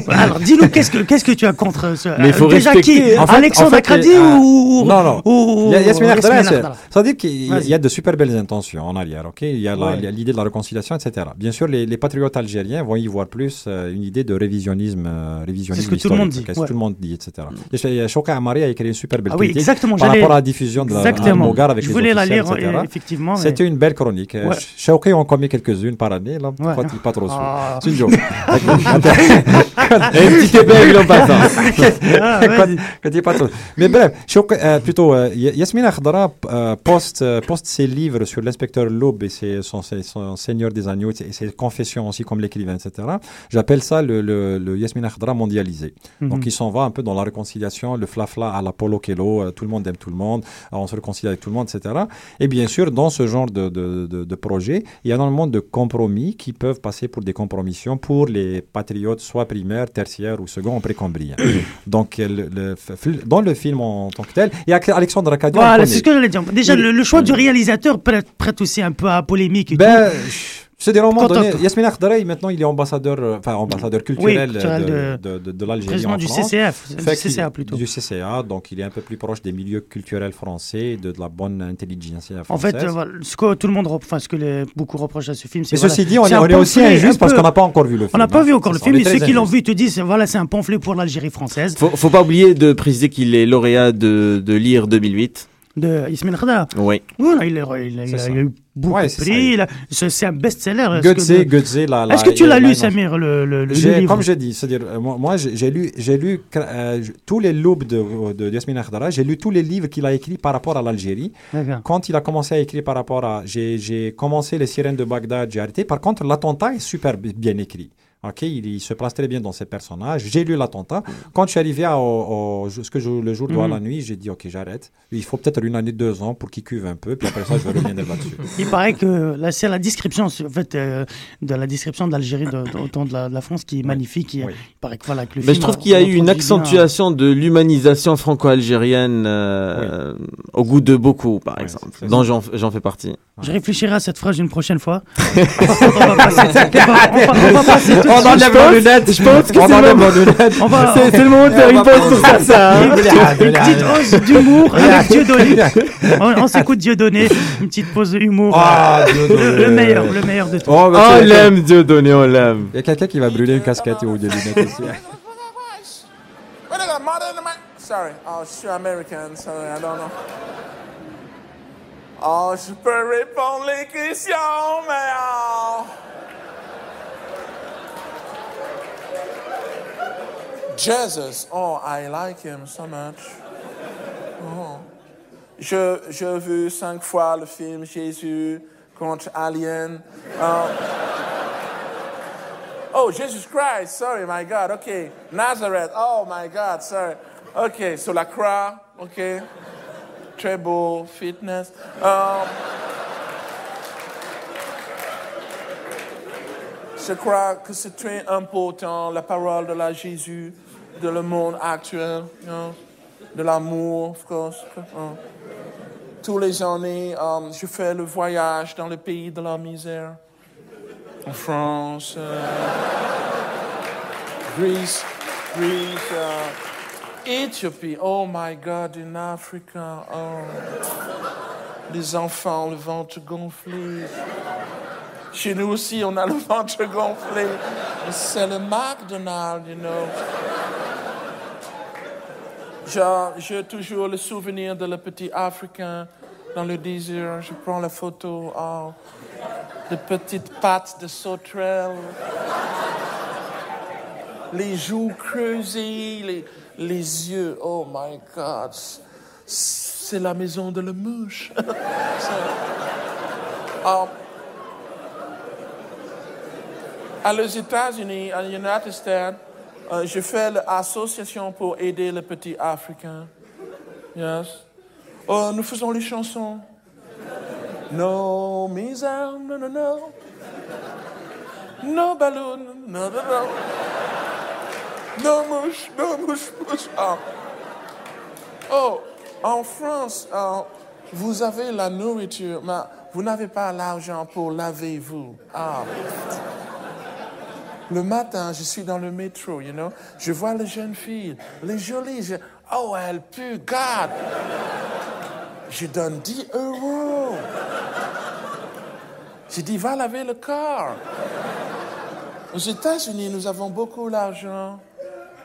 Alors, dis-nous, qu'est-ce que, qu'est-ce que tu as contre ce. Mais faut euh, déjà respecter- qui En fait- Alexandre en fait, les- ou. Non, non. ou- Yasmine c'est- ça veut dire qu'il y a- de super belles intentions en arrière, ok? Il y a Ouais. l'idée de la réconciliation, etc. Bien sûr, les, les patriotes algériens vont y voir plus euh, une idée de révisionnisme, euh, révisionnisme C'est ce que tout le monde dit, ok, ouais. tout le monde dit, etc. Et Choka Amari a écrit une super belle Ah critique par rapport à la diffusion de la Exactement. Almogar avec Je les voulais la lire, etc. effectivement, mais- C'était une belle chronique. Ouais. Chauki en commet quelques-unes par année, là, Ouais. il pas trop Ah. C'est une joke. (laughs) Et (laughs) petit passant. (laughs) Ah, Quand- il est pas trop- Mais bref, euh, plutôt, euh, Y- Yasmine Akhdara euh, poste, poste ses livres sur l'inspecteur Loeb et ses- son, ses- son Seigneur des Agneaux et ses confessions aussi comme l'écrivain, etc. J'appelle ça le, le, le Yasmine Akhdara mondialisé. Mhm. Donc il s'en va un peu dans la réconciliation, le flafla à la Polo Kelo, euh, tout le monde aime tout le monde. On se réconcilie avec tout le monde, etc. Et bien sûr, dans ce genre de, de, de, de projet, il y a énormément de compromis qui peuvent passer pour des compromissions pour les patriotes, soit primaires, tertiaires ou second, précambriens. (coughs) Donc, le, le, dans le film en tant que tel, il y a Alexandre Acadian. Voilà, c'est ce que j'allais dire. Déjà, le, le choix du réalisateur prête, prête aussi un peu à polémique. Et Ben, tout. C'est des moments on- Yasmine Akhdari, maintenant, il est ambassadeur, euh, enfin, ambassadeur culturel, de, de- de, de, de l'Algérie. président en du France. CCF, du Fait CCA plutôt. Du CCA, donc il est un peu plus proche des milieux culturels français, de, de la bonne intelligentsia En française. fait, euh, voilà, ce que tout le monde, enfin, ce que les, beaucoup reprochent à ce film, c'est. Mais ceci dit, on est- on aussi injuste parce qu'on n'a pas encore vu le On film, n'a pas hein. vu encore le On film, très ceux qui l'ont vu te disent, voilà, c'est un pamphlet pour l'Algérie française. Faut, faut pas oublier de préciser qu'il est lauréat de, de l'IR 2008. De Ismail Khada. Oui. Voilà, il, il il il a eu beaucoup Ouais, de c'est prix. un best-seller. Est-ce que- Est-ce que tu la- l'as la- lu, Samir, le, le, le J'ai- livre? Comme j'ai dit, c'est-à-dire, euh, moi, moi, j'ai lu, j'ai lu euh, tous les loops de, de Yasmine Akhdara, j'ai lu tous les livres qu'il a écrits par rapport à l'Algérie. Quand il a commencé à écrire par rapport à. J'ai j'ai commencé Les Sirènes de Bagdad, j'ai arrêté. Par contre, l'attentat est super bi- bien écrit. Ok, il, il se place très bien dans ses personnages. J'ai lu l'attentat. Quand je suis arrivé à, au, au- ce que je, le jour Mhm. la nuit, j'ai dit ok, j'arrête. Il faut peut-être une année, deux ans pour qu'il cuve un peu. Puis après ça, je vais revenir là-dessus. (laughs) Il paraît que là, c'est la description, en fait, euh, de la description d'Algérie de, de- autant de la, de la France qui est magnifique. Il, il paraît que voilà, que le Mais je trouve qu'il y a eu une bien- accentuation de l'humanisation franco-algérienne euh, au goût de beaucoup, par exemple, dont j'en fais partie. Je réfléchirai à cette phrase une prochaine fois. (laughs) on va passer, on va- on enlève pense- lunettes. Je pense que c'est le moment- nos lunettes. On va- C'est- le moment de faire une pause pour faire ça, hein. Une petite hausse d'humour (laughs) avec Dieudonné. On, on s'écoute Dieudonné. Une petite pause d'humour. Ah, Dieudonné. le, le meilleur, le meilleur de tout. Oh, bah, on l'aime, Dieu donné, on l'aime. Il y a quelqu'un qui va brûler une casquette ou des lunettes aussi. Sorry, oh, suis American, sorry, I don't know. Oh, je peux répondre les questions, mais oh. Jesus, oh, I like him so much. Oh. Je, vu cinq fois le film Jésus contre Alien. Oh. Oh, Jesus Christ, sorry, my God, okay. Nazareth, oh my God, sorry. Ok, sur la croix, ok. Beau, fitness. Um, je crois que c'est très important, la parole de la Jésus, de le monde actuel, know, de l'amour, of course. uh. Tous les années, um, je fais le voyage dans le pays de la misère. En France, euh, Greece, Greece, euh, Éthiopie, oh my God, in Africa, oh. Les enfants, le ventre gonflé. Chez nous aussi, on a le (laughs) ventre gonflé. C'est le McDonald's, you know. J'ai toujours le souvenir de le petit Africain dans le désert. Je prends la photo. Oh, de petites pattes de sauterelle. Les joues creusées, les, yeux. Oh my God. C'est la maison de la mouche. (laughs) Um, à les États-Unis, à United States, euh, je fais l'association pour aider les petits Africains. Yes. Euh, nous faisons les chansons. No misère, no, no, no. No balloon, no, no, no. Mouche, mouche. Ah. Oh, en France, euh, vous avez la nourriture, mais vous n'avez pas l'argent pour laver vous. Ah. Le matin, je suis dans le métro, you know. Je vois les jeunes filles, les jolies. je- oh, elles puent, God. Je donne 10 euros. J'ai dit, va laver le corps. Aux États-Unis, nous avons beaucoup d'argent.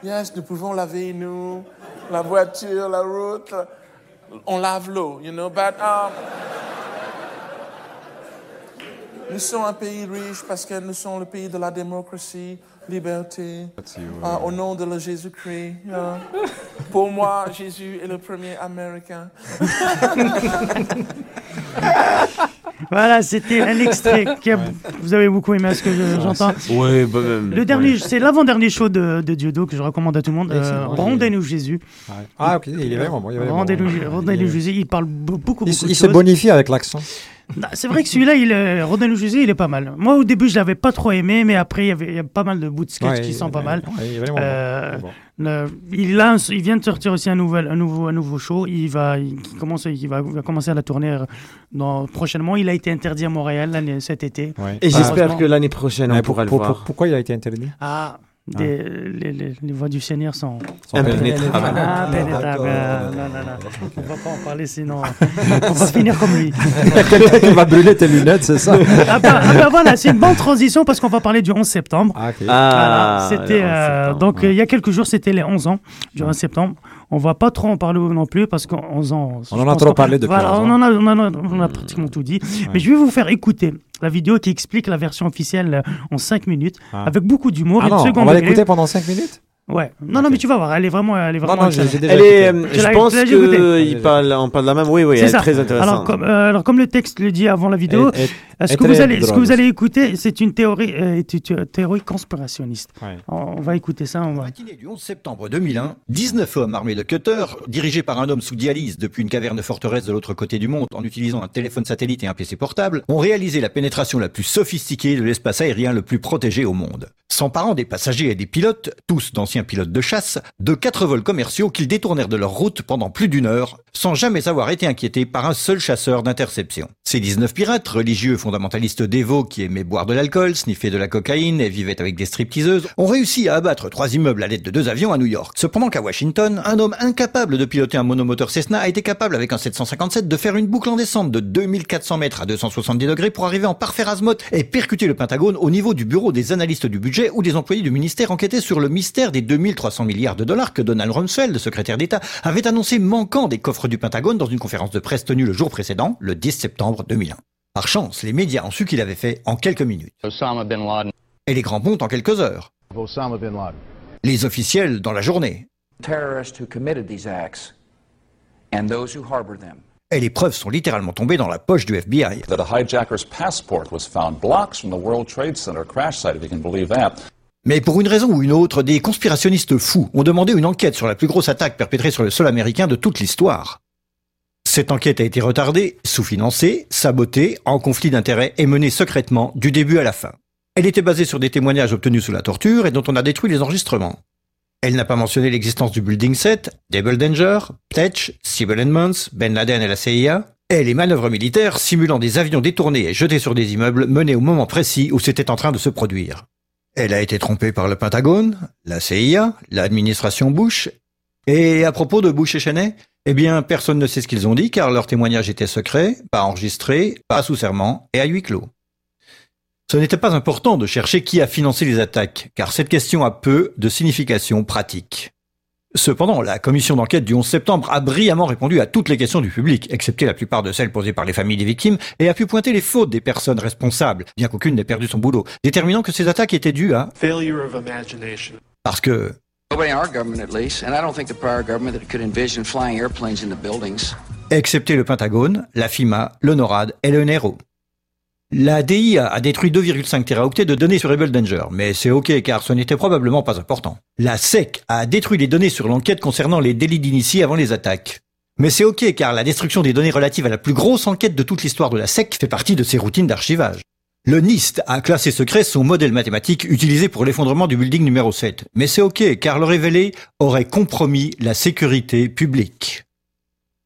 Yes, nous pouvons laver nous, la voiture, la route. On lave l'eau, you know. But, um, nous sommes un pays riche parce que nous sommes le pays de la démocratie, liberté, Ah, au nom de Jésus-Christ. yeah. Pour moi, Jésus est le premier Américain. (laughs) Voilà, c'était un extrait. (laughs) qui a- Vous avez beaucoup aimé ce que je- j'entends. Ouais, bah, même. Le dernier, c'est l'avant-dernier show de, de Dieudo que je recommande à tout le monde. Euh, Ouais, Rendez-nous Jésus. Ah, ok, il est vraiment bon. il Rendez-nous Jésus. Il parle be- beaucoup, Il, beaucoup il de s'est choses. bonifié avec l'accent. Non, C'est vrai que celui-là, il est, Rendez-nous Jésus, il est pas mal. Moi, au début, je l'avais pas trop aimé, mais après, il y avait il y a pas mal de bouts de sketch Ouais, qui il- sont pas mal. ouais, il. Euh, Bon. le- il, a un- il vient de sortir aussi un, nouvel, un, nouveau, un nouveau show. Il va, il, commence, il va, il va commencer à la tourner euh, dans, prochainement. Il a été interdit à Montréal cet été. Ouais. Et j'espère que l'année prochaine, on pourra le pour- pour- voir. pourquoi il a été interdit? Ah, des, les, les, les voix du Seigneur sont Sont Impénétrables. Ah, pénétrables. Ah, non, non, non. On va pas en parler sinon (laughs) on va finir comme lui. (laughs) Quelqu'un qui va brûler tes lunettes, c'est ça? Ah bah, ah bah voilà, c'est une bonne transition parce qu'on va parler du 11 septembre. Ah, ok. Voilà, c'était le 11 euh, donc euh, il y a quelques jours, c'était les 11 ans du 11 septembre. On va pas trop en parler non plus parce 11 ans. On en a trop qu'on- parlé depuis Voilà, 11 on en a, on en a, on a pratiquement tout dit. Mais je vais vous faire écouter la vidéo qui explique la version officielle en 5 minutes Ah. avec beaucoup d'humour Ah et de non, second on va l'écouter pendant 5 minutes? Ouais. Non, non, mais tu vas voir, elle est vraiment, elle est Non, vraiment. non, excellente. j'ai déjà Elle est, euh, je l'as- pense qu'il parle, on parle de la même. Oui, oui, C'est elle est ça. très intéressante. Alors comme, euh, alors, comme le texte le dit avant la vidéo, Et- et- ce, que vous allez, ce que vous allez écouter, c'est une théorie, euh, théorie conspirationniste. Ouais. On, on va écouter ça. On va... matinée du 11 septembre 2001, 19 hommes armés de cutters, dirigés par un homme sous dialyse depuis une caverne forteresse de l'autre côté du monde en utilisant un téléphone satellite et un PC portable, ont réalisé la pénétration la plus sophistiquée de l'espace aérien le plus protégé au monde. S'emparant des passagers et des pilotes, tous d'anciens pilotes de chasse, de quatre vols commerciaux qu'ils détournèrent de leur route pendant plus d'une heure, sans jamais avoir été inquiétés par un seul chasseur d'interception. Ces 19 pirates, religieux fondamentalistes dévots qui aimaient boire de l'alcool, sniffer de la cocaïne et vivaient avec des stripteaseuses, ont réussi à abattre trois immeubles à l'aide de deux avions à New York. Cependant qu'à Washington, un homme incapable de piloter un monomoteur Cessna a été capable avec un 757 de faire une boucle en descente de 2400 mètres à 270 degrés pour arriver en parfait azimuth et percuter le Pentagone au niveau du bureau des analystes du budget ou des employés du ministère enquêtés sur le mystère des 2300 milliards de dollars que Donald Rumsfeld, secrétaire d'État, avait annoncé manquant des coffres du Pentagone dans une conférence de presse tenue le jour précédent, le 10 septembre 2001. Par chance, les médias ont su qu'il avait fait en quelques minutes. Osama bin Laden. Et les grands pontes en quelques heures. Osama bin Laden. Les officiels dans la journée. Et les preuves sont littéralement tombées dans la poche du FBI. that a hijacker's passport was found blocks from the World Trade Center crash site, if you can believe that. Mais pour une raison ou une autre, des conspirationnistes fous ont demandé une enquête sur la plus grosse attaque perpétrée sur le sol américain de toute l'histoire. Cette enquête a été retardée, sous-financée, sabotée, en conflit d'intérêts et menée secrètement du début à la fin. Elle était basée sur des témoignages obtenus sous la torture et dont on a détruit les enregistrements. Elle n'a pas mentionné l'existence du Building 7, Double Danger, Pletch, Sybil Edmonds, Ben Laden et la CIA, et les manœuvres militaires simulant des avions détournés et jetés sur des immeubles menés au moment précis où c'était en train de se produire. Elle a été trompée par le Pentagone, la CIA, l'administration Bush. Et à propos de Bush et Cheney, eh bien, personne ne sait ce qu'ils ont dit car leur témoignage était secret, pas enregistré, pas sous serment et à huis clos. Ce n'était pas important de chercher qui a financé les attaques, car cette question a peu de signification pratique. Cependant, la commission d'enquête du 11 septembre a brillamment répondu à toutes les questions du public, excepté la plupart de celles posées par les familles des victimes, et a pu pointer les fautes des personnes responsables, bien qu'aucune n'ait perdu son boulot, déterminant que ces attaques étaient dues à... Failure of imagination. Parce que... Nobody in our government, at least, and I don't think the prior government that could envision flying airplanes into buildings. excepté le Pentagone, la FIMA, le NORAD et le NERO. La DIA a détruit 2,5 teraoctets de données sur Rebel Danger, mais c'est ok car ce n'était probablement pas important. La SEC a détruit les données sur l'enquête concernant les délits d'initiés avant les attaques. Mais c'est ok car la destruction des données relatives à la plus grosse enquête de toute l'histoire de la SEC fait partie de ses routines d'archivage. Le NIST a classé secret son modèle mathématique utilisé pour l'effondrement du building numéro 7. Mais c'est ok car le révéler aurait compromis la sécurité publique.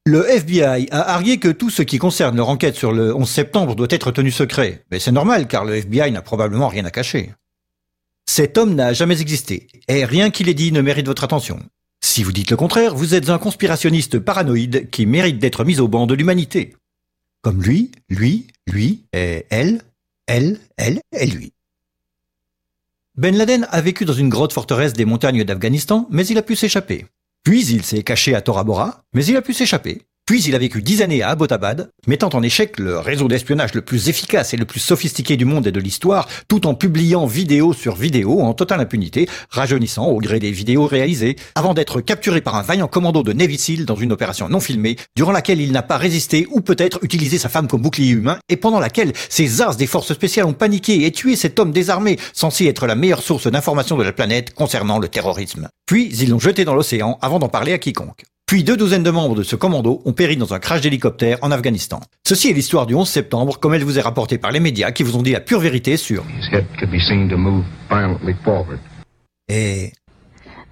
Le FBI a argué que tout ce qui concerne leur enquête sur le 11 septembre doit être tenu secret. Mais c'est normal car le FBI n'a probablement rien à cacher. Cet homme n'a jamais existé, et rien qu'il ait dit ne mérite votre attention. Si vous dites le contraire, vous êtes un conspirationniste paranoïde qui mérite d'être mis au banc de l'humanité. Comme lui, lui, lui, et elle, elle, elle et lui. Ben Laden a vécu dans une grotte forteresse des montagnes d'Afghanistan, mais il a pu s'échapper. Puis il s'est caché à Tora Bora, mais il a pu s'échapper. Puis il a vécu dix années à Abbottabad, mettant en échec le réseau d'espionnage le plus efficace et le plus sophistiqué du monde et de l'histoire, tout en publiant vidéo sur vidéo en totale impunité, rajeunissant au gré des vidéos réalisées, avant d'être capturé par un vaillant commando de Navy dans une opération non filmée, durant laquelle il n'a pas résisté ou peut-être utilisé sa femme comme bouclier humain, et pendant laquelle ces as des forces spéciales ont paniqué et tué cet homme désarmé, censé être la meilleure source d'information de la planète concernant le terrorisme. Puis ils l'ont jeté dans l'océan avant d'en parler à quiconque. Puis deux douzaines de membres de ce commando ont péri dans un crash d'hélicoptère en Afghanistan. Ceci est l'histoire du 11 septembre comme elle vous est rapportée par les médias qui vous ont dit la pure vérité sur... Et...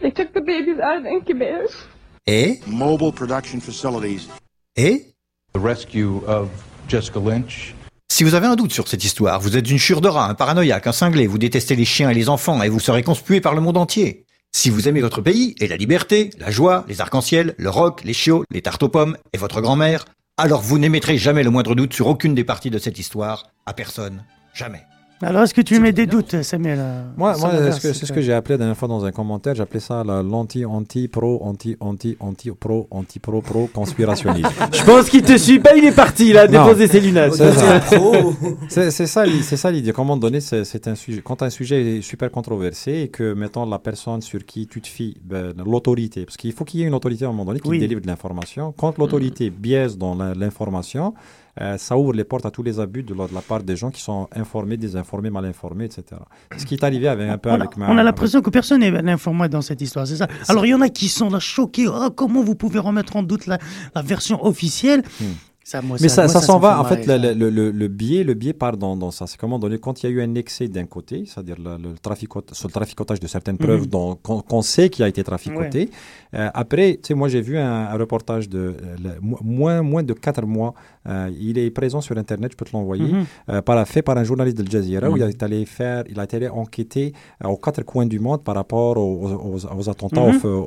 They took the babies out of the incubators. Et... Mobile production facilities. Et... The rescue of Jessica Lynch. Si vous avez un doute sur cette histoire, vous êtes une chure de rat, un paranoïaque, un cinglé, vous détestez les chiens et les enfants et vous serez conspué par le monde entier. Si vous aimez votre pays et la liberté, la joie, les arcs-en-ciel, le rock, les chiots, les tartes aux pommes et votre grand-mère, alors vous n'émettrez jamais le moindre doute sur aucune des parties de cette histoire, à personne, jamais. Alors, est-ce que tu mets des doutes, Samuel euh, Moi, moi c'est ce que, ce que j'ai appelé la dernière fois dans un commentaire, j'appelais ça la- l'anti-anti-pro, anti-anti, anti-pro, anti-pro, pro, conspirationnisme. (laughs) Je pense qu'il te suit pas, il est parti, il a déposé ses lunettes. C'est ça. C'est c'est ça, l'i- c'est ça l'idée. C'est un sujet. Quand un sujet est super controversé et que, mettons, la personne sur qui tu te fies, ben, l'autorité, parce qu'il faut qu'il y ait une autorité à un moment donné qui Oui. délivre de l'information. Quand l'autorité biaise dans la- l'information, euh, ça ouvre les portes à tous les abus de la, de la part des gens qui sont informés, désinformés, mal informés, etc. Ce qui est arrivé avec un peu On a, avec ma. on a l'impression que personne n'est informé dans cette histoire, c'est ça. Alors il y en a qui sont là choqués. Oh, comment vous pouvez remettre en doute la, la version officielle? Ça, moi, Mais ça, ça, s'en va, en fait, le, le, le, le biais, le biais part dans, dans ça. C'est comment donné, quand il y a eu un excès d'un côté, c'est-à-dire le, le, traficot, sur le traficotage de certaines Mhm. preuves dont- qu'on qu'on sait qu'il a été traficoté. Euh, après, tu sais, moi j'ai vu un, un reportage de euh, moins, moins de 4 mois. Euh, il est présent sur Internet, je peux te l'envoyer, Mhm. euh, par, fait par un journaliste de Al Jazeera où Mhm. il est allé faire, il a été allé enquêter aux quatre coins du monde par rapport aux, aux- aux attentats, Mhm.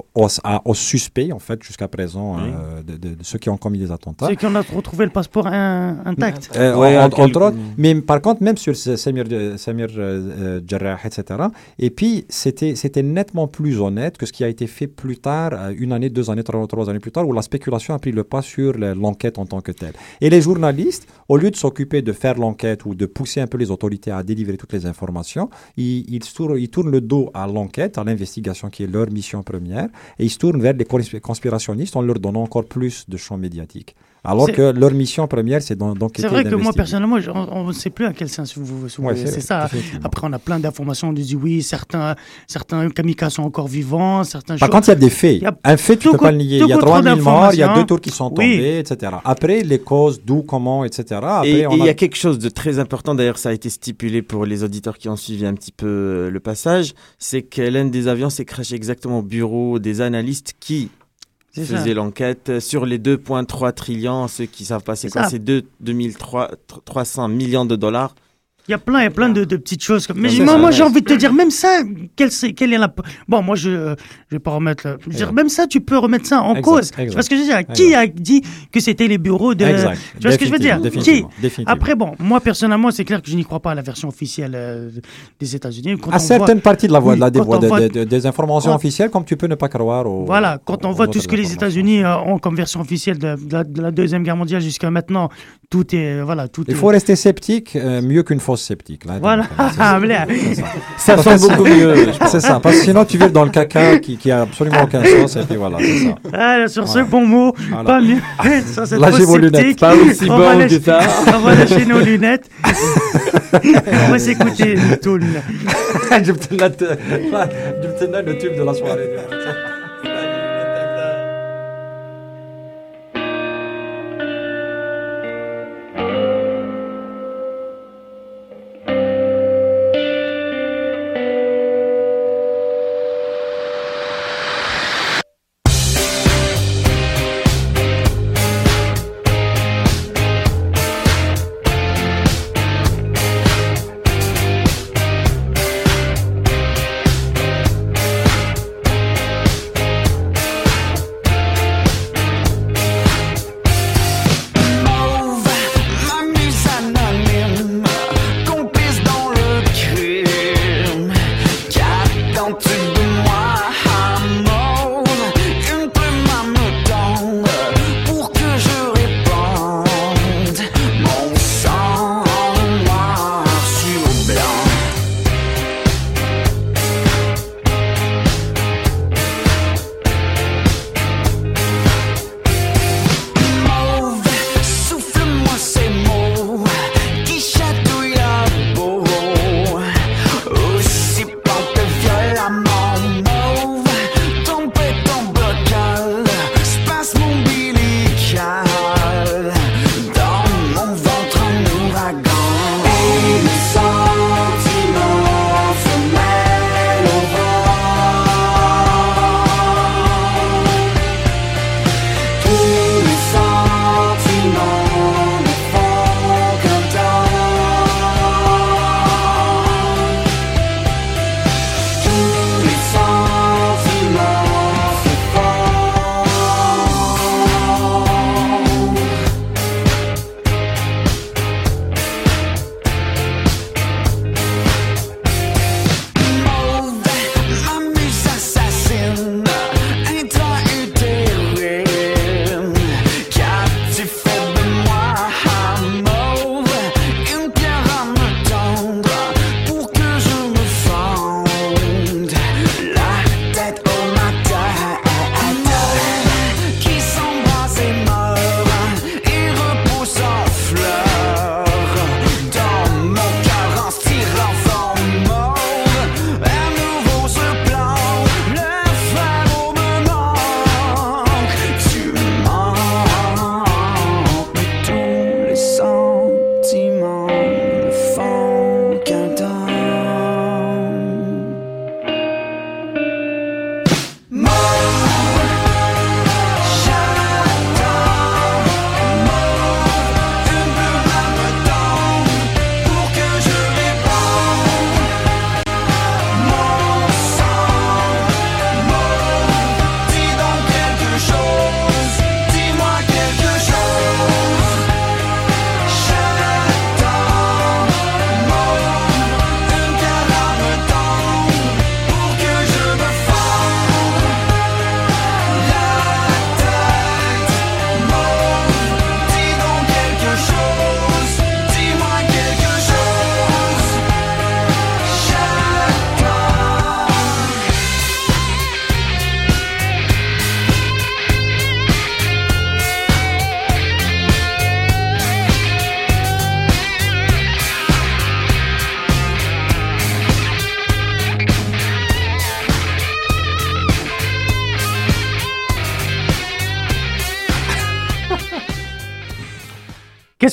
aux, suspects, en fait, jusqu'à présent, euh, de, de- de ceux qui ont commis les attentats. A retrouvé le passeport in- intact. Euh, Ouais, entre, autres. Mais par contre, même sur Samir, euh, Samir euh, euh, Jarrah, etc. Et puis, c'était c'était nettement plus honnête que ce qui a été fait plus tard, une année, deux années, trois, trois années plus tard, où la spéculation a pris le pas sur le- l'enquête en tant que telle. Et les journalistes, au lieu de s'occuper de faire l'enquête ou de pousser un peu les autorités à délivrer toutes les informations, ils, ils, tournent, ils tournent le dos à l'enquête, à l'investigation qui est leur mission première, et ils se tournent vers les consp- conspirationnistes en leur donnant encore plus de champ médiatique. Alors que leur mission première, c'est d'enquêter. C'est vrai que moi, personnellement, je- on ne sait plus à quel sens vous, vous, voyez. c'est ça. Après, on a plein d'informations. On nous dit oui, certains, certains kamikazes sont encore vivants, certains. Par contre, il y a des faits. Un fait, tu tout peux pas le nier. Il y a contre 3000 morts, il y a deux tours qui sont Oui. tombés, etc. Après, les causes, d'où, comment, etc. Après, Et il a- y a quelque chose de très important, d'ailleurs ça a été stipulé pour les auditeurs qui ont suivi un petit peu euh, le passage, c'est que l'un des avions s'est crashé exactement au bureau des analystes qui Faisaient l'enquête sur les 2,3 trillions, ceux qui savent pas c'est quoi, c'est 2 300 millions de dollars. Il y a plein, il y a plein de, de petites choses. Comme... Mais moi, ça, moi ouais. j'ai envie de te dire, même ça, quelle, quelle est la. Bon, moi, je ne vais pas remettre. le- Je veux dire, même ça, tu peux remettre ça en Exact, cause. Tu exact. vois ce que je veux dire? Qui a dit que c'était les bureaux de. Exact. Tu vois ce que je veux dire? Qui? Après, bon, moi, personnellement, c'est clair que je n'y crois pas à la version officielle euh, des États-Unis. À certaines voit- parties de la voie, Oui, de la, des, voit- de- de- informations quand- officielles, comme tu peux ne pas croire aux. Voilà, quand on voit tout ce que les. États-Unis euh, ont comme version officielle de la Deuxième Guerre mondiale jusqu'à maintenant, euh, il faut rester sceptique euh, mieux qu'une fausse sceptique voilà. (laughs) Ah, (laughs) ça, ça. sent beaucoup mieux c'est ça parce que sinon tu vis dans le caca qui, qui a absolument aucun (laughs) sens et puis voilà ah, sur ce bon mot pas mieux. Ça, là j'ai vos lunettes. pas aussi on bon va lâcher, on va lâcher nos lunettes. On va s'écouter Toul le tube de la soirée.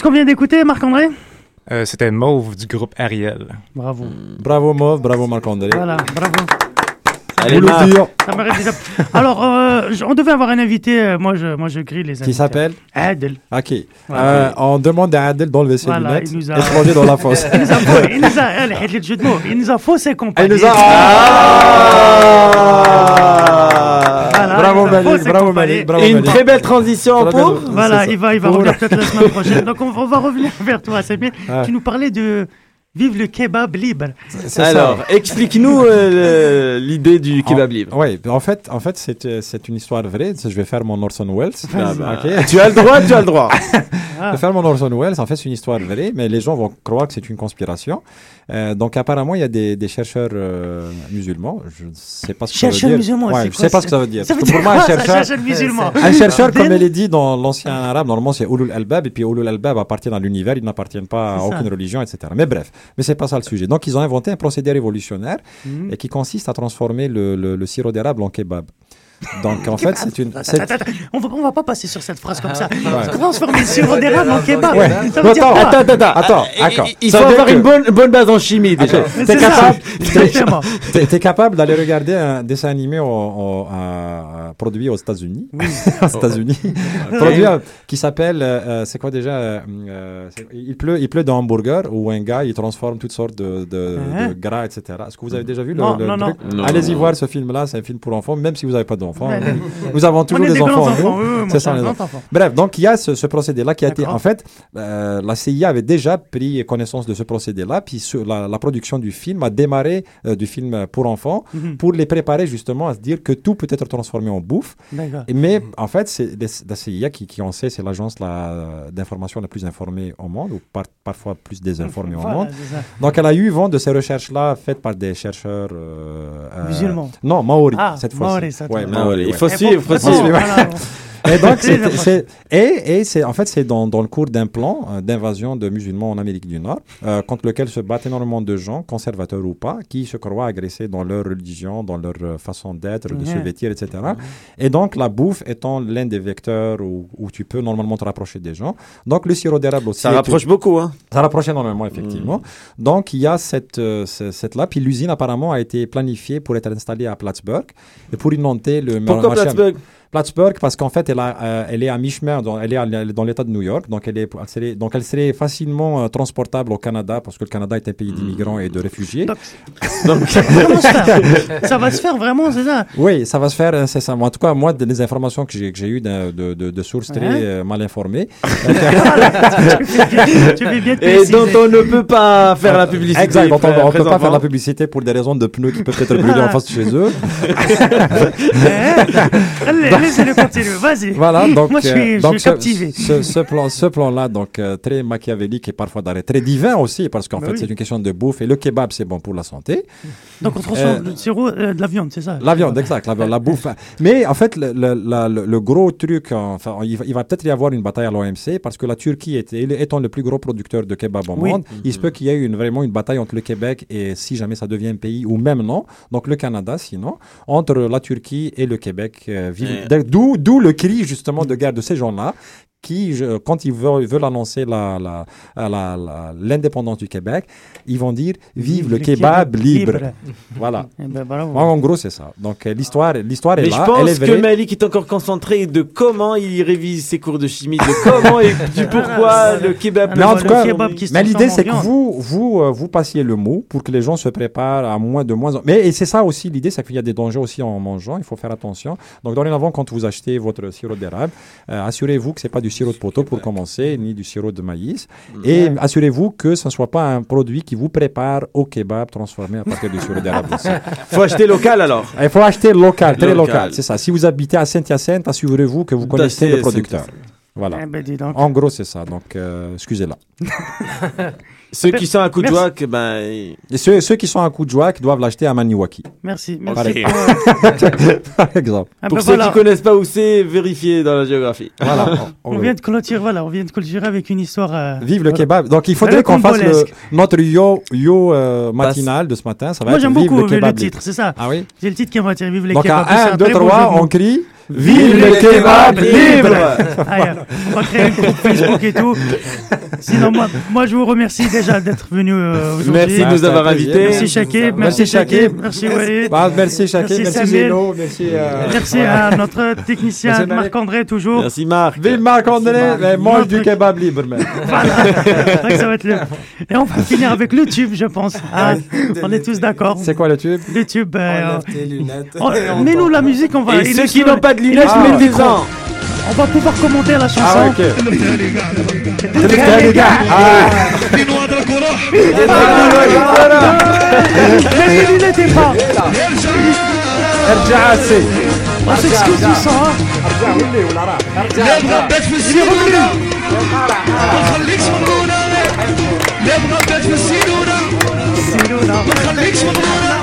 Qu'on vient d'écouter, Marc-André? Euh, C'était Mauve du groupe Ariel. Bravo. Bravo Mauve, bravo Marc-André. Voilà, bravo. Allez, le. Ça m'arrête déjà. Alors, euh, on devait avoir un invité. euh, moi, je, moi, je grille les invités. Qui s'appelle Adel. Ok. Euh, on demande à Adel d'enlever ses Voilà, lunettes il nous a- et de plonger dans la fosse. (laughs) il nous a, il nous a, allez, arrête le jeu de mots. Il nous a faussé compagnie. Il nous a- Voilà, Bravo, Malik, bravo, compagnie. Malik, bravo, Et une très belle transition Très pour- Voilà, il va, il va revenir peut-être la semaine (laughs) prochaine. Donc, on, on va revenir vers toi, c'est bien. Ouais. Tu nous parlais de Vive le kebab libre. Alors, explique-nous euh, l'idée du kebab libre. Oui, en fait, en fait c'est, euh, c'est une histoire vraie. Je vais faire mon Orson Welles. Ah bah, (laughs) tu as le droit, tu as le droit. (laughs) Je vais faire mon Orson Welles. En fait, c'est une histoire vraie, mais les gens vont croire que c'est une conspiration. Euh, donc, apparemment, il y a des, des chercheurs euh, musulmans. Je ne sais pas ce que ça veut dire. musulmans, Ouais, je quoi, sais pas ce que ça veut dire. ça veut pour moi, un chercheur, chercheur musulman un chercheur, comme elle est dit dans l'ancien arabe, normalement, c'est Ulul Albab, et puis Ulul Albab appartient à l'univers, ils n'appartiennent pas à aucune religion, etc. Mais bref, mais c'est pas ça le sujet. Donc, ils ont inventé un procédé révolutionnaire Mhm. et qui consiste à transformer le, le- le sirop d'érable en kebab. Donc, en (laughs) fait, c'est une. Attends, c'est- attends, attends. On va, on va pas passer sur cette phrase comme ça. Ouais. Transformer le sirop d'érable en kebab. Ouais. Ça veut dire Attends, attends, attends, Ah, attends, d'accord. Il faut avoir que- une bonne, bonne base en chimie déjà. T'es capable, (laughs) t'es- capable d'aller regarder un dessin animé au- au- à- à- produit aux États-Unis, (laughs) aux États-Unis, produit euh, qui s'appelle, euh, euh, c'est quoi déjà Il pleut, il pleut dans hamburger où un gars il transforme toutes sortes de, de, Hein? de gras, etc. Est-ce que vous avez déjà vu le, Non, le non, non. truc? Non. Allez-y voir ce film-là, c'est un film pour enfants, même si vous n'avez pas d'enfants. Ouais. Nous avons toujours des des enfants. enfants, oui, c'est ça. les enfants. enfant. Bref, donc il y a ce, ce procédé-là qui a été, en fait, euh, la CIA avait déjà pris connaissance de ce procédé-là, puis sur la, la production du film a démarré euh, du film pour enfants Mhm. pour les préparer justement à se dire que tout peut être transformé en bouffe. D'accord. Mais en fait, c'est la CIA qui, qui en sait, c'est l'agence la- d'information la plus informée au monde, ou par- parfois plus désinformée au monde. Donc elle a eu vent de ces recherches-là faites par des chercheurs... euh, Musulmans. Non, maori, Ah, cette fois-ci. Maori, Ouais, Il faut suivre, pour- faut suivre. (laughs) Et donc, (laughs) c'est, Les enfants. c'est- et, et c'est, en fait, c'est dans, dans le cours d'un plan euh, d'invasion de musulmans en Amérique du Nord, euh, contre lequel se battent énormément de gens, conservateurs ou pas, qui se croient agressés dans leur religion, dans leur euh, façon d'être, de se vêtir, etc. Et donc, la bouffe étant l'un des vecteurs où, où tu peux normalement te rapprocher des gens. Donc, le sirop d'érable aussi. Ça rapproche beaucoup, hein. ça rapproche énormément, effectivement. Donc, il y a cette, euh, ce- cette là. Puis l'usine, apparemment, a été planifiée pour être installée à Plattsburgh. Et pour y monter le Pourquoi marché- Plattsburgh? Plattsburgh, parce qu'en fait, elle, a, euh, elle est à mi-chemin, elle est dans l'État de New York, donc elle, est, elle serait, donc elle serait facilement euh, transportable au Canada, parce que le Canada est un pays d'immigrants et de réfugiés. Comment (laughs) se faire Ça va se faire vraiment, c'est ça? Oui, ça va se faire incessamment. En tout cas, moi, des informations que j'ai que j'ai eues de, de, de- de sources très Ouais. euh, mal informées. (laughs) Tu fais bien- tu fais bien Et dont on ne peut pas faire la publicité. Exact, dont on ne peut pas faire la publicité pour des raisons de pneus qui peuvent être brûlés en face de chez eux. (laughs) Allez, laissez-le continuer, vas-y. Voilà, (laughs) donc, Moi, je suis, euh, je donc suis ce, captivé. ce, ce plan, ce plan-là, donc euh, très machiavélique et parfois d'arrêt, très divin aussi, parce qu'en Bah fait oui. c'est une question de bouffe et le kebab c'est bon pour la santé. Donc, on transforme Euh, le sirop euh, de la viande, c'est ça? La viande, exact, la, la bouffe. Mais en fait, le, le- la- le- le gros truc, enfin, il va, il va peut-être y avoir une bataille à l'OMC parce que la Turquie est, étant le plus gros producteur de kebab au Oui. monde, il se peut qu'il y ait une, vraiment une bataille entre le Québec et si jamais ça devient un pays ou même non, donc le Canada sinon, entre la Turquie et le Québec. euh. D'où le cri justement de guerre de ces gens-là qui, je- quand ils veulent, veulent annoncer la- la- la- la- l'indépendance du Québec, ils vont dire Vive le, kebab, libre. (laughs) Voilà. Eh ben. En gros, c'est ça. Donc, euh, l'histoire, l'histoire est Mais là. je elle est pense que. Malik est encore concentré de comment il révise ses cours de chimie, de comment et du (laughs) pourquoi le kebab. Mais en tout cas, kebab qui se mais l'idée c'est que vous, vous, euh, vous passiez le mot pour que les gens se préparent à moins de moins. en- Mais c'est ça aussi l'idée, c'est qu'il y a des dangers aussi en mangeant. Il faut faire attention. Donc dorénavant, quand vous achetez votre sirop d'érable, euh, assurez-vous que c'est pas du sirop de poteau pour commencer, ni du sirop de maïs. Et Ouais. assurez-vous que ce ne soit pas un produit qui vous prépare au kebab transformé à partir du sirop d'érable. aussi. (laughs) Faut acheter local alors. Il faut acheter local, très Local. local. C'est ça. Si vous habitez à Saint-Hyacinthe, assurez-vous que vous connaissez le producteur. Voilà. Eh ben. En gros, c'est ça. Donc, euh, excusez-la. (laughs) Ceux qui sont à que, ben, Et ceux, ceux qui sont à coup de joie, qui doivent l'acheter à Maniwaki. Merci, Par merci. exemple. (laughs) Par exemple. Ah pour ben ceux voilà. qui connaissent pas où c'est, vérifiez dans la géographie. Voilà. (laughs) On vient de clôturer, voilà, on vient de clôturer avec une histoire. euh, Vive le voilà. kebab. Donc, il faudrait Le qu'on fasse le, notre yo, yo euh, matinal de ce matin. Ça va Moi j'aime beaucoup le le, kebab titre, c'est ça. Ah oui? J'ai le titre qui m'a tiré Vive les Donc, kebabs. c'est à 1, un 2, très beau 3, jeu de mots. on crie Vive le kebab libre Allez, On va créer un groupe Facebook et tout. Sinon, moi, moi je vous remercie déjà d'être venu euh, aujourd'hui. Merci de nous avoir invités. Merci Shakib, merci Shakib, merci Walid. Bah, merci Shakib, merci. Zeno, merci. euh, Merci à notre technicien. Marc-André toujours. Merci Marc. Vive Marc-André, mais mange du kebab libre, que (laughs) ça va être le... Et on va finir avec le tube, je pense. Ah, on est tous d'accord. C'est quoi le tube? Le tube. euh, on- Mets-nous la musique, on va. Et ceux qui n'ont pas de lunettes, illustrer mettez-en. l'écran. On va pouvoir commenter la chanson. Ah, ok. les gars. Mets les lunettes et pas. ارجع عسي On s'excuse du sang. hein. نبغى نبات في السيرونة ما نخليكش مضمونة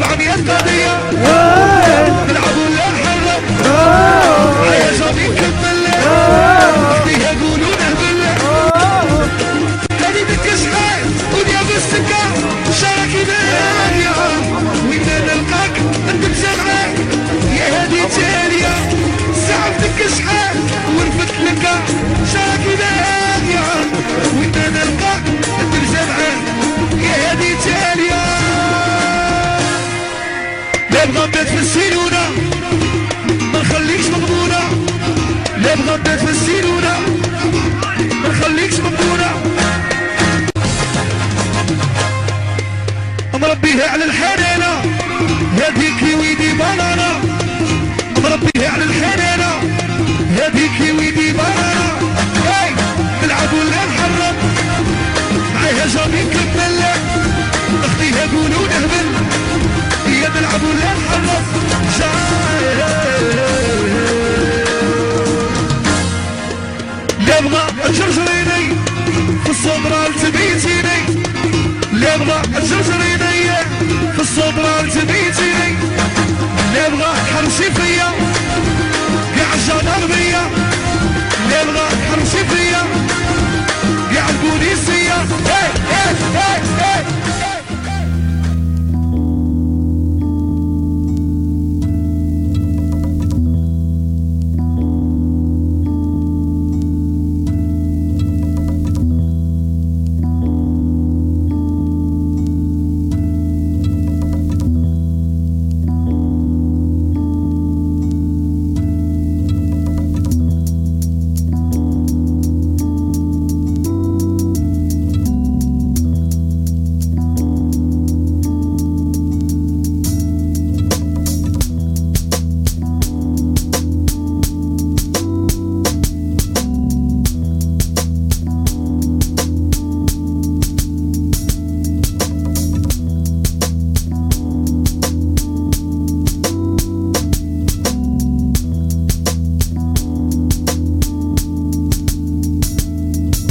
العب يا القضية نلعبوا ولا آه. نحرم يا صديقي. نبغى نبات في السيلونة ما نخليكش مضمونة. نبغى نبات في السيلونة ما نخليكش مضمونة. مربيها على الحنانة هذيك ويدي بنانا ابو الحلف يبغى جرجريني في الصبرة التبيتيني يبغى جرجريني في الصبرة التبيتيني يبغى حرشي فيا قاع جدر بيا يبغى حرشي فيا قاع بوليسية